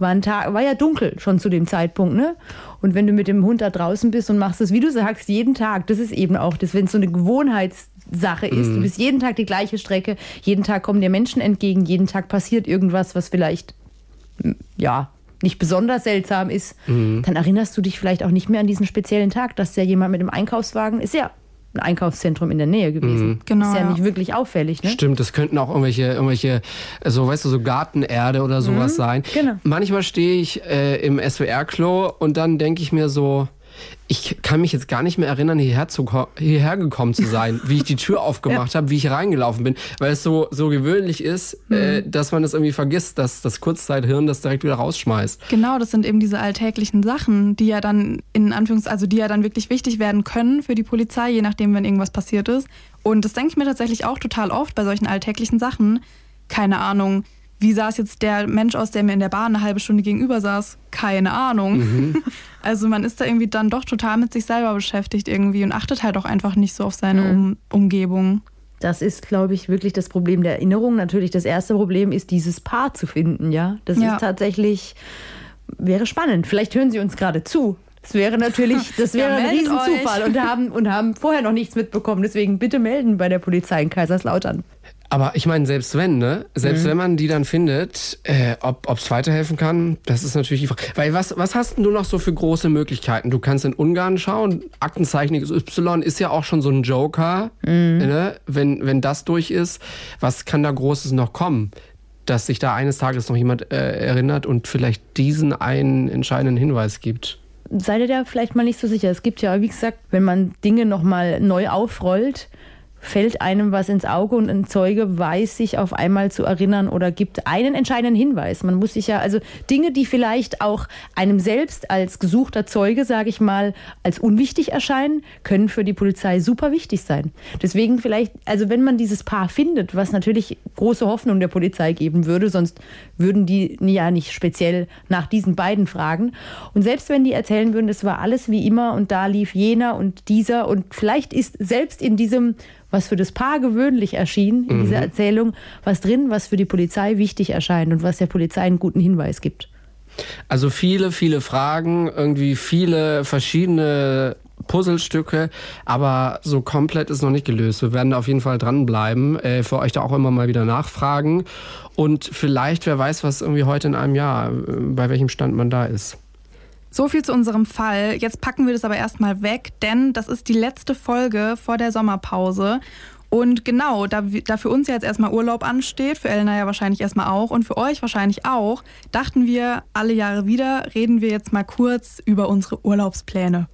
War, ein Tag, war ja dunkel schon zu dem Zeitpunkt, ne? Und wenn du mit dem Hund da draußen bist und machst es, wie du sagst, jeden Tag, das ist eben auch das, wenn es so eine Gewohnheitssache ist. Du bist jeden Tag die gleiche Strecke, jeden Tag kommen dir Menschen entgegen, jeden Tag passiert irgendwas, was vielleicht, m, ja, nicht besonders seltsam ist, dann erinnerst du dich vielleicht auch nicht mehr an diesen speziellen Tag, dass da jemand mit dem Einkaufswagen ist ja ein Einkaufszentrum in der Nähe gewesen. Genau, Ist ja, ja. nicht wirklich auffällig, ne? Stimmt, das könnten auch irgendwelche, irgendwelche, so weißt du, so Gartenerde oder sowas sein. genau. Manchmal stehe ich äh, im SWR-Klo und dann denke ich mir so, ich kann mich jetzt gar nicht mehr erinnern, hierher, zu, hierher gekommen zu sein, wie ich die Tür aufgemacht habe, wie ich reingelaufen bin, weil es so, so gewöhnlich ist, äh, dass man das irgendwie vergisst, dass das Kurzzeit-Hirn das direkt wieder rausschmeißt. Genau, das sind eben diese alltäglichen Sachen, die ja dann in Anführungs, also die ja dann wirklich wichtig werden können für die Polizei, je nachdem, wenn irgendwas passiert ist. Und das denke ich mir tatsächlich auch total oft bei solchen alltäglichen Sachen. Keine Ahnung, wie es jetzt der Mensch aus, der mir in der Bahn eine halbe Stunde gegenüber saß? Keine Ahnung. Also man ist da irgendwie dann doch total mit sich selber beschäftigt irgendwie und achtet halt auch einfach nicht so auf seine um Umgebung. Das ist, glaube ich, wirklich das Problem der Erinnerung. Natürlich, das erste Problem ist, dieses Paar zu finden, ja. Das Ja. ist tatsächlich, wäre spannend. Vielleicht hören Sie uns gerade zu. Das wäre natürlich, das Ja, wäre ein meldet Riesenzufall euch. und haben, und haben vorher noch nichts mitbekommen. Deswegen bitte melden bei der Polizei in Kaiserslautern. Aber ich meine, selbst wenn, ne? Selbst wenn man die dann findet, äh, ob es weiterhelfen kann, das ist natürlich die Frage. Weil was, was hast denn du noch so für große Möglichkeiten? Du kannst in Ungarn schauen, Aktenzeichen XY ist ja auch schon so ein Joker, ne? Wenn, wenn das durch ist, was kann da Großes noch kommen? Dass sich da eines Tages noch jemand äh, erinnert und vielleicht diesen einen entscheidenden Hinweis gibt. Seid ihr da vielleicht mal nicht so sicher? Es gibt ja, wie gesagt, wenn man Dinge nochmal neu aufrollt, fällt einem was ins Auge und ein Zeuge weiß sich auf einmal zu erinnern oder gibt einen entscheidenden Hinweis. Man muss sich ja, also Dinge, die vielleicht auch einem selbst als gesuchter Zeuge, sage ich mal, als unwichtig erscheinen, können für die Polizei super wichtig sein. Deswegen vielleicht, also wenn man dieses Paar findet, was natürlich große Hoffnung der Polizei geben würde, sonst würden die ja nicht speziell nach diesen beiden fragen. Und selbst wenn die erzählen würden, es war alles wie immer und da lief jener und dieser und vielleicht ist selbst in diesem was für das Paar gewöhnlich erschien, in dieser Erzählung, was drin, was für die Polizei wichtig erscheint und was der Polizei einen guten Hinweis gibt. Also viele, viele Fragen, irgendwie viele verschiedene Puzzlestücke, aber so komplett ist noch nicht gelöst. Wir werden da auf jeden Fall dranbleiben, äh, für euch da auch immer mal wieder nachfragen und vielleicht, wer weiß, was irgendwie heute in einem Jahr, äh, bei welchem Stand man da ist. So viel zu unserem Fall. Jetzt packen wir das aber erstmal weg, denn das ist die letzte Folge vor der Sommerpause. Und genau, da, da für uns ja jetzt erstmal Urlaub ansteht, für Elena ja wahrscheinlich erstmal auch und für euch wahrscheinlich auch, dachten wir, alle Jahre wieder reden wir jetzt mal kurz über unsere Urlaubspläne.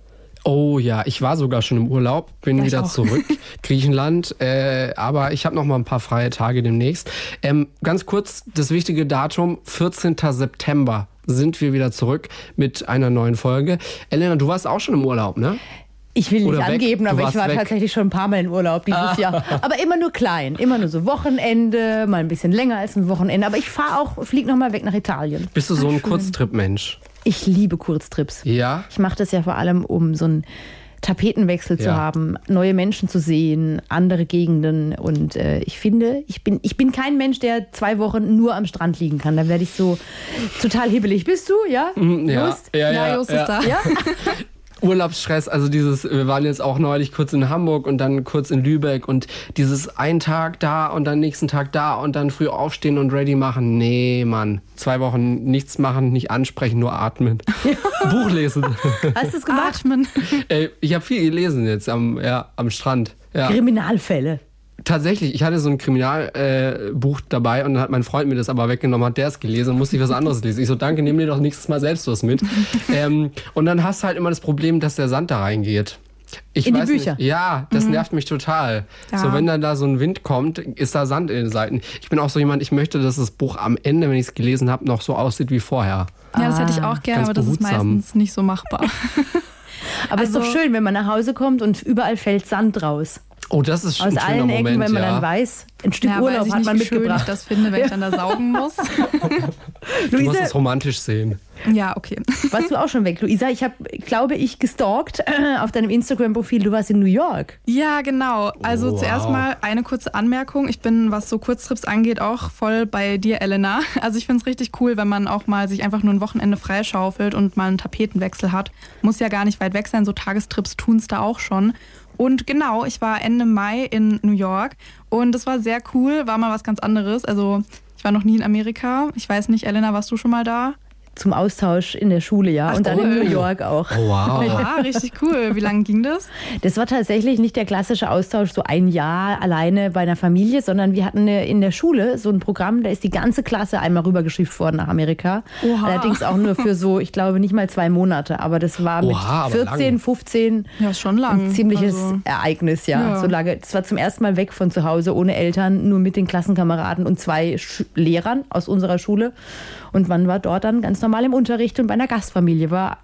Oh ja, ich war sogar schon im Urlaub, bin Ja, wieder auch. zurück, Griechenland, äh, aber ich habe noch mal ein paar freie Tage demnächst. Ähm, ganz kurz, das wichtige Datum, 14. September sind wir wieder zurück mit einer neuen Folge. Elena, du warst auch schon im Urlaub, ne? Ich will nicht Oder angeben, aber ich war weg. tatsächlich schon ein paar Mal in Urlaub dieses Jahr. Aber immer nur klein, immer nur so Wochenende, mal ein bisschen länger als ein Wochenende. Aber ich fahre auch, fliege noch mal weg nach Italien. Bist du so ein Kurztrip-Mensch? Ich liebe Kurztrips. Ja? Ich mache das ja vor allem, um so einen Tapetenwechsel zu Ja. haben, neue Menschen zu sehen, andere Gegenden. Und äh, ich finde, ich bin, ich bin kein Mensch, der zwei Wochen nur am Strand liegen kann. Da werde ich so total hibbelig. Bist du? Ja? Ja, Just? ja, Ja, ja, Just ja. ist da. Ja? Urlaubsstress, also dieses, wir waren jetzt auch neulich kurz in Hamburg und dann kurz in Lübeck und dieses ein Tag da und dann nächsten Tag da und dann früh aufstehen und ready machen. Nee, Mann. Zwei Wochen nichts machen, nicht ansprechen, nur atmen. Buch lesen. Hast du es gemacht? Atmen. Ey, ich habe viel gelesen jetzt am, ja, am Strand. Ja. Kriminalfälle. Tatsächlich, ich hatte so ein Kriminalbuch äh, dabei und dann hat mein Freund mir das aber weggenommen, hat der es gelesen und musste ich was anderes lesen. Ich so, danke, nimm dir doch nächstes Mal selbst was mit. ähm, und dann hast du halt immer das Problem, dass der Sand da reingeht. Ich In die weiß Bücher? Nicht, ja, das nervt mich total. Ja. So, wenn dann da so ein Wind kommt, ist da Sand in den Seiten. Ich bin auch so jemand, ich möchte, dass das Buch am Ende, wenn ich es gelesen habe, noch so aussieht wie vorher. Ja, das hätte ich Ah, auch gerne, ganz aber das ist meistens nicht so machbar. Aber es ist Also- doch schön, wenn man nach Hause kommt und überall fällt Sand raus. Oh, das ist schon Aus allen Moment, Ecken, wenn man ja. dann weiß, ein Stück Ja, Urlaub weiß ich hat nicht, man wie schön ich mitgebracht. das finde, wenn ich dann da saugen muss. Du musst Luise, es romantisch sehen. Ja, okay. warst du auch schon weg, Luisa? Ich habe, glaube ich, gestalkt äh, auf deinem Instagram-Profil. Du warst in New York. Ja, genau. Also Wow. zuerst mal eine kurze Anmerkung. Ich bin, was so Kurztrips angeht, auch voll bei dir, Elena. Also ich finde es richtig cool, wenn man auch mal sich einfach nur ein Wochenende freischaufelt und mal einen Tapetenwechsel hat. Muss ja gar nicht weit weg sein, so Tagestrips tun es da auch schon. Und genau, ich war Ende Mai in New York und das war sehr cool, war mal was ganz anderes. Also ich war noch nie in Amerika. Ich weiß nicht, Elena, warst du schon mal da? Zum Austausch in der Schule, ja. Ach, und dann in cool. New York auch. Oh, wow. Ja, richtig cool. Wie lange ging das? Das war tatsächlich nicht der klassische Austausch, so ein Jahr alleine bei einer Familie, sondern wir hatten in der Schule so ein Programm, da ist die ganze Klasse einmal rübergeschifft worden nach Amerika. Oha. Allerdings auch nur für so, ich glaube, nicht mal zwei Monate. Aber das war mit Oha, aber 14, lang. 15 Ja, schon lang. ein ziemliches Also- Ereignis, ja. Ja. So lange. Das war zum ersten Mal weg von zu Hause, ohne Eltern, nur mit den Klassenkameraden und zwei Sch Lehrern aus unserer Schule. Und man war dort dann ganz normal im Unterricht und bei einer Gastfamilie. War,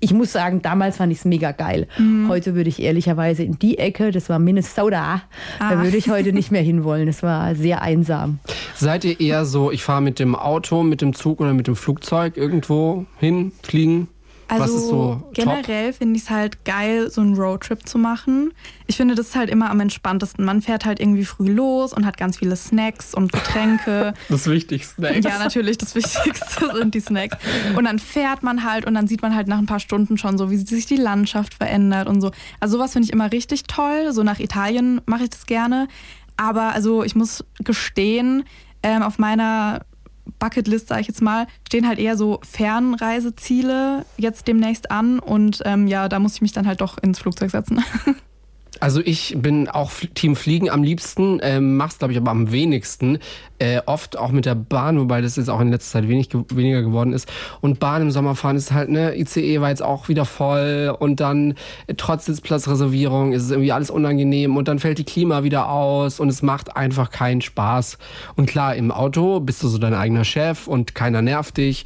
ich muss sagen, damals fand ich es mega geil. Mhm. Heute würde ich ehrlicherweise in die Ecke, das war Minnesota, da Ah. würde ich heute nicht mehr hinwollen. Das war sehr einsam. Seid ihr eher so, ich fahre mit dem Auto, mit dem Zug oder mit dem Flugzeug irgendwo hin, fliegen? Also so generell finde ich es halt geil, so einen Roadtrip zu machen. Ich finde, das ist halt immer am entspanntesten. Man fährt halt irgendwie früh los und hat ganz viele Snacks und Getränke. Das Wichtigste. ja, natürlich, das Wichtigste sind die Snacks. Und dann fährt man halt und dann sieht man halt nach ein paar Stunden schon so, wie sich die Landschaft verändert und so. Also sowas finde ich immer richtig toll. So nach Italien mache ich das gerne. Aber also ich muss gestehen, ähm, auf meiner Bucketlist, sage ich jetzt mal, stehen halt eher so Fernreiseziele jetzt demnächst an. Und ähm, ja, da muss ich mich dann halt doch ins Flugzeug setzen. Also ich bin auch Team Fliegen am liebsten, ähm, mach's glaube ich aber am wenigsten. Äh, oft auch mit der Bahn, wobei das jetzt auch in letzter Zeit wenig, ge- weniger geworden ist. Und Bahn im Sommer fahren ist halt, ne, ICE war jetzt auch wieder voll und dann äh, trotz Sitzplatzreservierung ist es irgendwie alles unangenehm und dann fällt die Klima wieder aus und es macht einfach keinen Spaß. Und klar, im Auto bist du so dein eigener Chef und keiner nervt dich.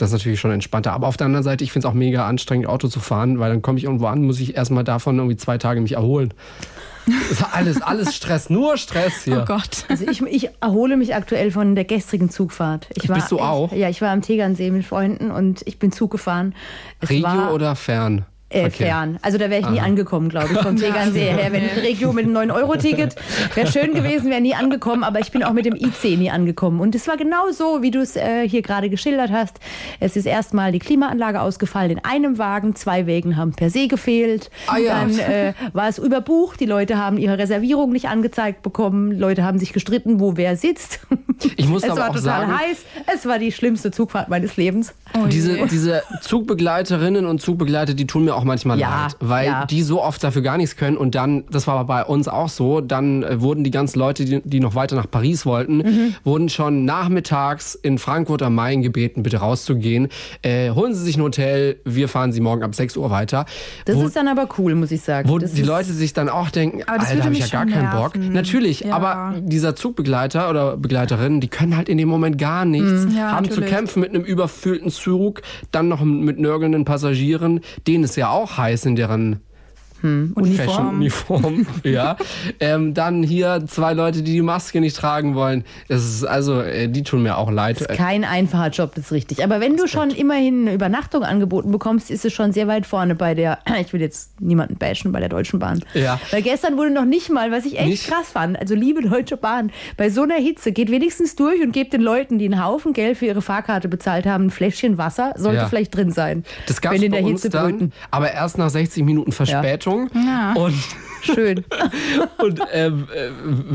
Das ist natürlich schon entspannter. Aber auf der anderen Seite, ich finde es auch mega anstrengend, Auto zu fahren, weil dann komme ich irgendwo an, muss ich erstmal davon irgendwie zwei Tage mich erholen. Das ist alles, alles Stress, nur Stress hier. Oh Gott. Also ich, ich erhole mich aktuell von der gestrigen Zugfahrt. Ich war, Bist du auch? Ich, ja, ich war am Tegernsee mit Freunden und ich bin Zug gefahren. Es Regio war, oder fern? Äh, fern. Also da wäre ich nie Aha. angekommen, glaube ich, vom Tegernsee her. Wenn die Regio mit einem 9-Euro-Ticket wäre schön gewesen, wäre nie angekommen, aber ich bin auch mit dem IC nie angekommen. Und es war genau so, wie du es äh, hier gerade geschildert hast. Es ist erstmal die Klimaanlage ausgefallen in einem Wagen, zwei Wägen haben per se gefehlt. Ah ja. Dann äh, war es überbucht, die Leute haben ihre Reservierung nicht angezeigt bekommen, Leute haben sich gestritten, wo wer sitzt. Ich muss es aber war auch total sagen- heiß, es war die schlimmste Zugfahrt meines Lebens. Oh Diese, diese Zugbegleiterinnen und Zugbegleiter, die tun mir auch manchmal Ja, leid, weil ja. die so oft dafür gar nichts können und dann, das war bei uns auch so, dann äh, wurden die ganzen Leute, die, die noch weiter nach Paris wollten, Mhm. wurden schon nachmittags in Frankfurt am Main gebeten, bitte rauszugehen. Äh, holen Sie sich ein Hotel, wir fahren Sie morgen ab 6 Uhr weiter. Das wo, ist dann aber cool, muss ich sagen. wo das die Leute sich dann auch denken, Aber Alter, habe ich ja gar keinen Bock. nerven. Natürlich, Ja. aber dieser Zugbegleiter oder Begleiterin, die können halt in dem Moment gar nichts, Ja, haben zu natürlich. kämpfen mit einem überfüllten Zug, dann noch mit nörgelnden Passagieren, denen ist ja auch heiß in deren Fashion-Uniform. ja. Ähm, dann hier zwei Leute, die die Maske nicht tragen wollen. Das ist also, äh, die tun mir auch leid. ist kein einfacher Job, das ist richtig. Aber wenn du schon immerhin eine Übernachtung angeboten bekommst, ist es schon sehr weit vorne bei der, ich will jetzt niemanden bashen, bei der Deutschen Bahn. Ja. Weil gestern wurde noch nicht mal, was ich echt Nicht? krass fand, also liebe Deutsche Bahn, bei so einer Hitze geht wenigstens durch und gebt den Leuten, die einen Haufen Geld für ihre Fahrkarte bezahlt haben, ein Fläschchen Wasser, sollte Ja. vielleicht drin sein. Das gab es bei der uns Hitze dann, brüten. aber erst nach 60 Minuten Verspätung. Ja. Und Schön. und ähm, äh,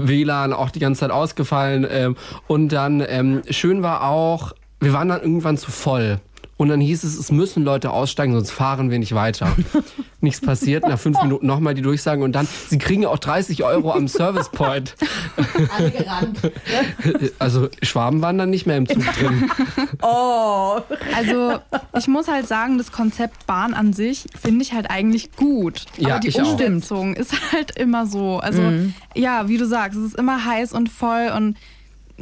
WLAN auch die ganze Zeit ausgefallen. Ähm, und dann ähm, schön war auch, wir waren dann irgendwann zu voll. Und dann hieß es, es müssen Leute aussteigen, sonst fahren wir nicht weiter. Nichts passiert, nach fünf Minuten nochmal die Durchsagen und dann, sie kriegen ja auch 30 Euro am Service Point. Alle gerannt. Also Schwaben waren dann nicht mehr im Zug drin. Oh. Also ich muss halt sagen, das Konzept Bahn an sich finde ich halt eigentlich gut. Ja, Aber die ich auch. Umsetzung ist halt immer so. Also ja, wie du sagst, es ist immer heiß und voll und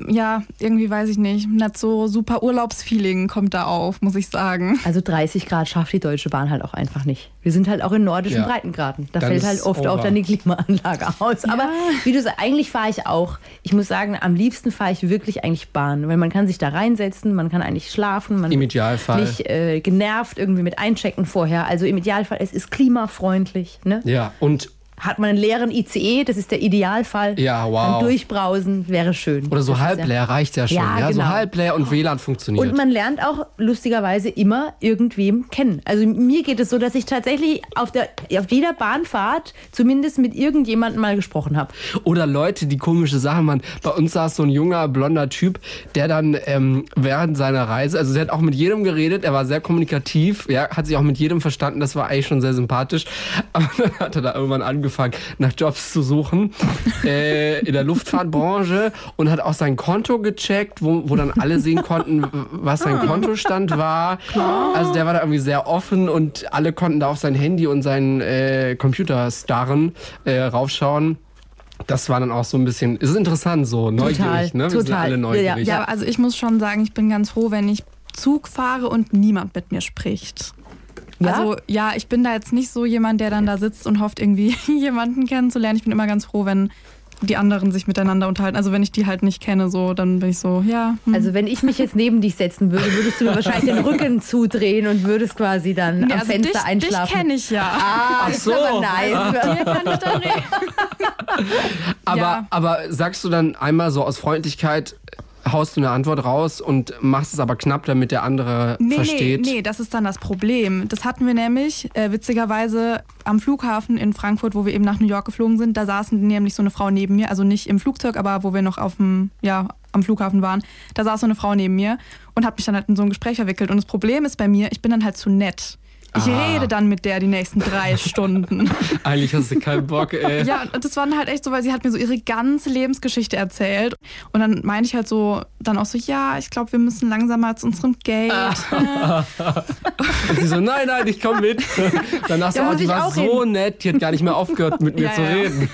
ja, irgendwie weiß ich nicht, nicht so super Urlaubsfeeling kommt da auf, muss ich sagen. Also 30 Grad schafft die Deutsche Bahn halt auch einfach nicht. Wir sind halt auch in nordischen Ja. Breitengraden. Da Dann fällt halt oft auch over. dann die Klimaanlage aus. Aber wie du sagst, eigentlich fahre ich auch. Ich muss sagen, am liebsten fahre ich wirklich eigentlich Bahn, weil man kann sich da reinsetzen, man kann eigentlich schlafen, man Im Idealfall. nicht äh, genervt irgendwie mit einchecken vorher. Also im Idealfall, es ist klimafreundlich. Ne? Ja, und Hat man einen leeren ICE, das ist der Idealfall. Ja, wow. Dann durchbrausen wäre schön. oder so halb leer reicht ja schon. Ja, Ja, so genau. halb leer und WLAN funktioniert. Und man lernt auch lustigerweise immer irgendwem kennen. Also mir geht es so, dass ich tatsächlich auf, der, auf jeder Bahnfahrt zumindest mit irgendjemandem mal gesprochen habe. Oder Leute, die komische Sachen machen. Bei uns saß so ein junger, blonder Typ, der dann ähm, während seiner Reise, also der hat auch mit jedem geredet, er war sehr kommunikativ, ja, hat sich auch mit jedem verstanden, das war eigentlich schon sehr sympathisch. Aber dann hat er da irgendwann angefangen, nach Jobs zu suchen äh, in der Luftfahrtbranche und hat auch sein Konto gecheckt, wo, wo dann alle sehen konnten, was sein Kontostand war. Also der war da irgendwie sehr offen und alle konnten da auf sein Handy und seinen äh, Computer starren, äh, raufschauen. Das war dann auch so ein bisschen, es ist interessant so, neugierig, ne? Wir sind total. alle neugierig. Ja, also ich muss schon sagen, ich bin ganz froh, wenn ich Zug fahre und niemand mit mir spricht. Ja? Also ja, ich bin da jetzt nicht so jemand, der dann da sitzt und hofft, irgendwie jemanden kennenzulernen. Ich bin immer ganz froh, wenn die anderen sich miteinander unterhalten. Also wenn ich die halt nicht kenne, so, dann bin ich so, ja. hm. Also wenn ich mich jetzt neben dich setzen würde, würdest du mir wahrscheinlich den Rücken zudrehen und würdest quasi dann Nee, am also Fenster dich, einschlafen. Dich kenne ich ja. Ah, das so. ist aber nice. Kann ich reden. Aber, Ja. aber sagst du dann einmal so aus Freundlichkeit, haust du eine Antwort raus und machst es aber knapp, damit der andere Nee, versteht? nee, nee, das ist dann das Problem. Das hatten wir nämlich äh, witzigerweise am Flughafen in Frankfurt, wo wir eben nach New York geflogen sind. Da saßen nämlich so eine Frau neben mir, also nicht im Flugzeug, aber wo wir noch auf dem, ja, am Flughafen waren. Da saß so eine Frau neben mir und hat mich dann halt in so ein Gespräch verwickelt. Und das Problem ist bei mir, ich bin dann halt zu nett. Ich Ah. rede dann mit der die nächsten drei Stunden. Eigentlich hast du keinen Bock, ey. Ja, und das war dann halt echt so, weil sie hat mir so ihre ganze Lebensgeschichte erzählt. Und dann meine ich halt so, dann auch so, ja, ich glaube, wir müssen langsam mal zu unserem Gate. Und sie so, nein, nein, ich komm mit. Danach so, Ja, oh, die war auch so nett, die hat gar nicht mehr aufgehört, mit mir Ja, zu ja. reden.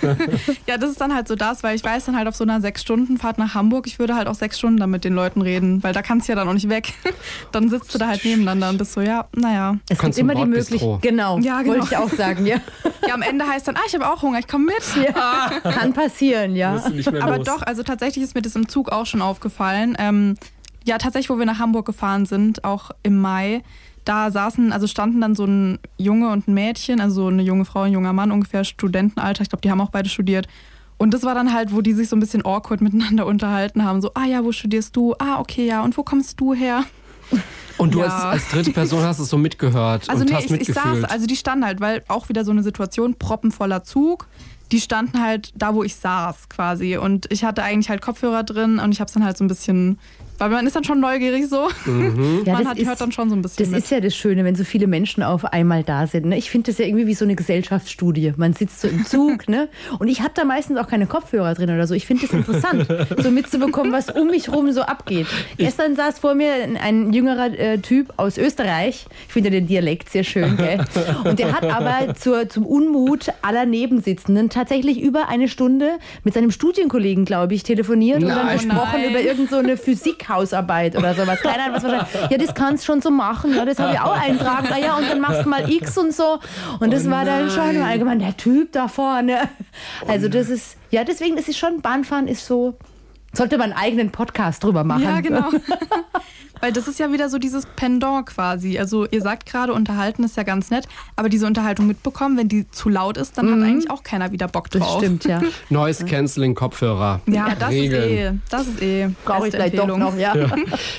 Ja, das ist dann halt so das, weil ich weiß dann halt auf so einer Sechs-Stunden-Fahrt nach Hamburg, ich würde halt auch sechs Stunden dann mit den Leuten reden, weil da kannst du ja dann auch nicht weg. Dann sitzt du da halt nebeneinander und bist so, ja, naja. Es gibt immer die. Möglichkeit. Genau, Ja, genau. wollte ich auch sagen, ja. Ja, am Ende heißt dann, ah, ich habe auch Hunger, ich komme mit. ja. Kann passieren, ja. Aber los. doch, also tatsächlich ist mir das im Zug auch schon aufgefallen. Ähm, ja, tatsächlich, wo wir nach Hamburg gefahren sind, auch im Mai, da saßen, also standen dann so ein Junge und ein Mädchen, also eine junge Frau, ein junger Mann, ungefähr Studentenalter. Ich glaube, die haben auch beide studiert. Und das war dann halt, wo die sich so ein bisschen awkward miteinander unterhalten haben. So, ah ja, wo studierst du? Ah, okay, ja. Und wo kommst du her? Und du Ja. als, als dritte Person hast es so mitgehört Also und nee, hast ich, ich mitgefühlt. saß, also die standen halt, weil auch wieder so eine Situation, proppenvoller Zug. Die standen halt da, wo ich saß quasi. Und ich hatte eigentlich halt Kopfhörer drin und ich habe es dann halt so ein bisschen, weil man ist dann schon neugierig so. Mhm. Ja, man hat, ist- hört dann schon so ein bisschen Das mit. ist ja das Schöne, wenn so viele Menschen auf einmal da sind. Ne? Ich finde das ja irgendwie wie so eine Gesellschaftsstudie. Man sitzt so im Zug, ne? Und ich habe da meistens auch keine Kopfhörer drin oder so. Ich finde das interessant, so mitzubekommen, was um mich rum so abgeht. Gestern saß vor mir ein, jüngerer äh, Typ aus Österreich. Ich finde den Dialekt sehr schön, gell? Und der hat aber zur, zum Unmut aller Nebensitzenden tatsächlich über eine Stunde mit seinem Studienkollegen, glaube ich, telefoniert und dann Nein. gesprochen Nein. über irgend so eine Physikhausarbeit oder sowas. Keine Ahnung, was das? Ja, das kannst schon so machen. Ja, das habe ich auch eintragen. Ah ja, und dann machst du mal X und so. Und das war dann schon allgemein der Typ da vorne. Also das ist, ja, deswegen ist es schon, Bahnfahren ist so, sollte man einen eigenen Podcast drüber machen. Ja, genau. Weil das ist ja wieder so dieses Pendant quasi. Also ihr sagt gerade, unterhalten ist ja ganz nett, aber diese Unterhaltung mitbekommen, wenn die zu laut ist, dann hat eigentlich auch keiner wieder Bock drauf. Das stimmt, ja. Noise Cancelling Kopfhörer. Ja, das Regeln. ist eh, das ist eh. Brauche ich vielleicht doch noch, ja.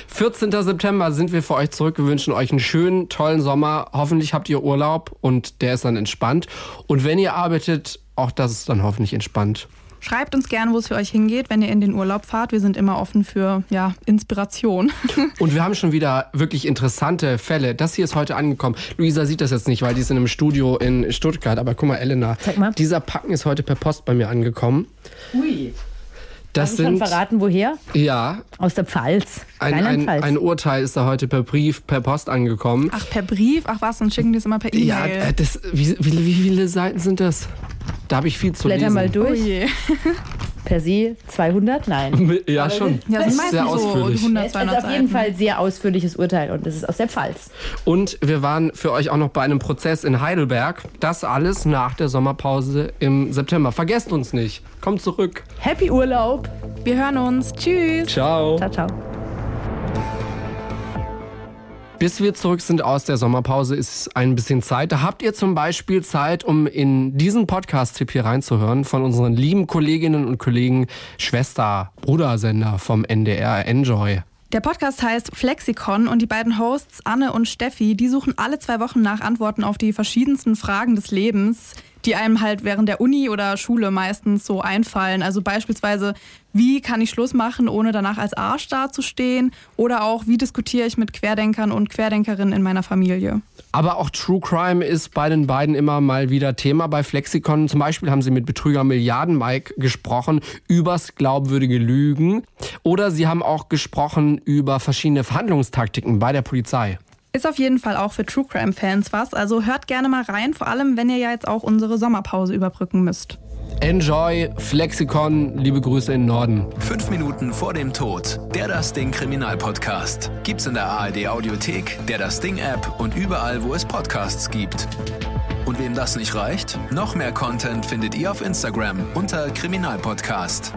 14. September sind wir für euch zurück. Wir wünschen euch einen schönen, tollen Sommer. Hoffentlich habt ihr Urlaub und der ist dann entspannt. Und wenn ihr arbeitet, auch das ist dann hoffentlich entspannt. Schreibt uns gerne, wo es für euch hingeht, wenn ihr in den Urlaub fahrt. Wir sind immer offen für ja, Inspiration. Und wir haben schon wieder wirklich interessante Fälle. Das hier ist heute angekommen. Luisa sieht das jetzt nicht, weil die ist in einem Studio in Stuttgart. Aber guck mal, Elena, Zeig mal. dieser Packen ist heute per Post bei mir angekommen. Ui. Das Darf ich schon sind verraten, woher? ja Aus der Pfalz. ein, ein, ein Urteil ist da heute per Brief, per Post angekommen. Ach, per Brief? Ach was, dann schicken die es immer per Ja, E-Mail. äh, das, wie, wie, wie viele Seiten sind das? Da habe ich viel zu Blätter lesen. mal oh durch. je. Per se 200? Nein. Ja, schon. Ja, Das ist sehr meistens so ausführlich. 100, Es ist 200 auf jeden. Fall ein sehr ausführliches Urteil und das ist aus der Pfalz. Und wir waren für euch auch noch bei einem Prozess in Heidelberg. Das alles nach der Sommerpause im September. Vergesst uns nicht. Kommt zurück. Happy Urlaub. Wir hören uns. Tschüss. Ciao. Ciao, ciao. Bis wir zurück sind aus der Sommerpause ist ein bisschen Zeit. Da habt ihr zum Beispiel Zeit, um in diesen Podcast-Tipp hier reinzuhören von unseren lieben Kolleginnen und Kollegen, Schwester, Brudersender vom NDR Enjoy. Der Podcast heißt Flexikon und die beiden Hosts Anne und Steffi, die suchen alle zwei Wochen nach Antworten auf die verschiedensten Fragen des Lebens, die einem halt während der Uni oder Schule meistens so einfallen. Also beispielsweise, wie kann ich Schluss machen, ohne danach als Arsch dazustehen? Oder auch, wie diskutiere ich mit Querdenkern und Querdenkerinnen in meiner Familie? Aber auch True Crime ist bei den beiden immer mal wieder Thema bei Flexikon. Zum Beispiel haben sie mit Betrüger Milliarden Mike gesprochen übers glaubwürdige Lügen. Oder sie haben auch gesprochen über verschiedene Verhandlungstaktiken bei der Polizei. Ist auf jeden Fall auch für True Crime Fans was. Also hört gerne mal rein, vor allem wenn ihr ja jetzt auch unsere Sommerpause überbrücken müsst. Enjoy, Flexikon, liebe Grüße in den Norden. Fünf Minuten vor dem Tod. Der Das Ding Kriminalpodcast. Gibt's in der ARD Audiothek, der Das Ding App und überall, wo es Podcasts gibt. Und wem das nicht reicht? Noch mehr Content findet ihr auf Instagram unter Kriminalpodcast.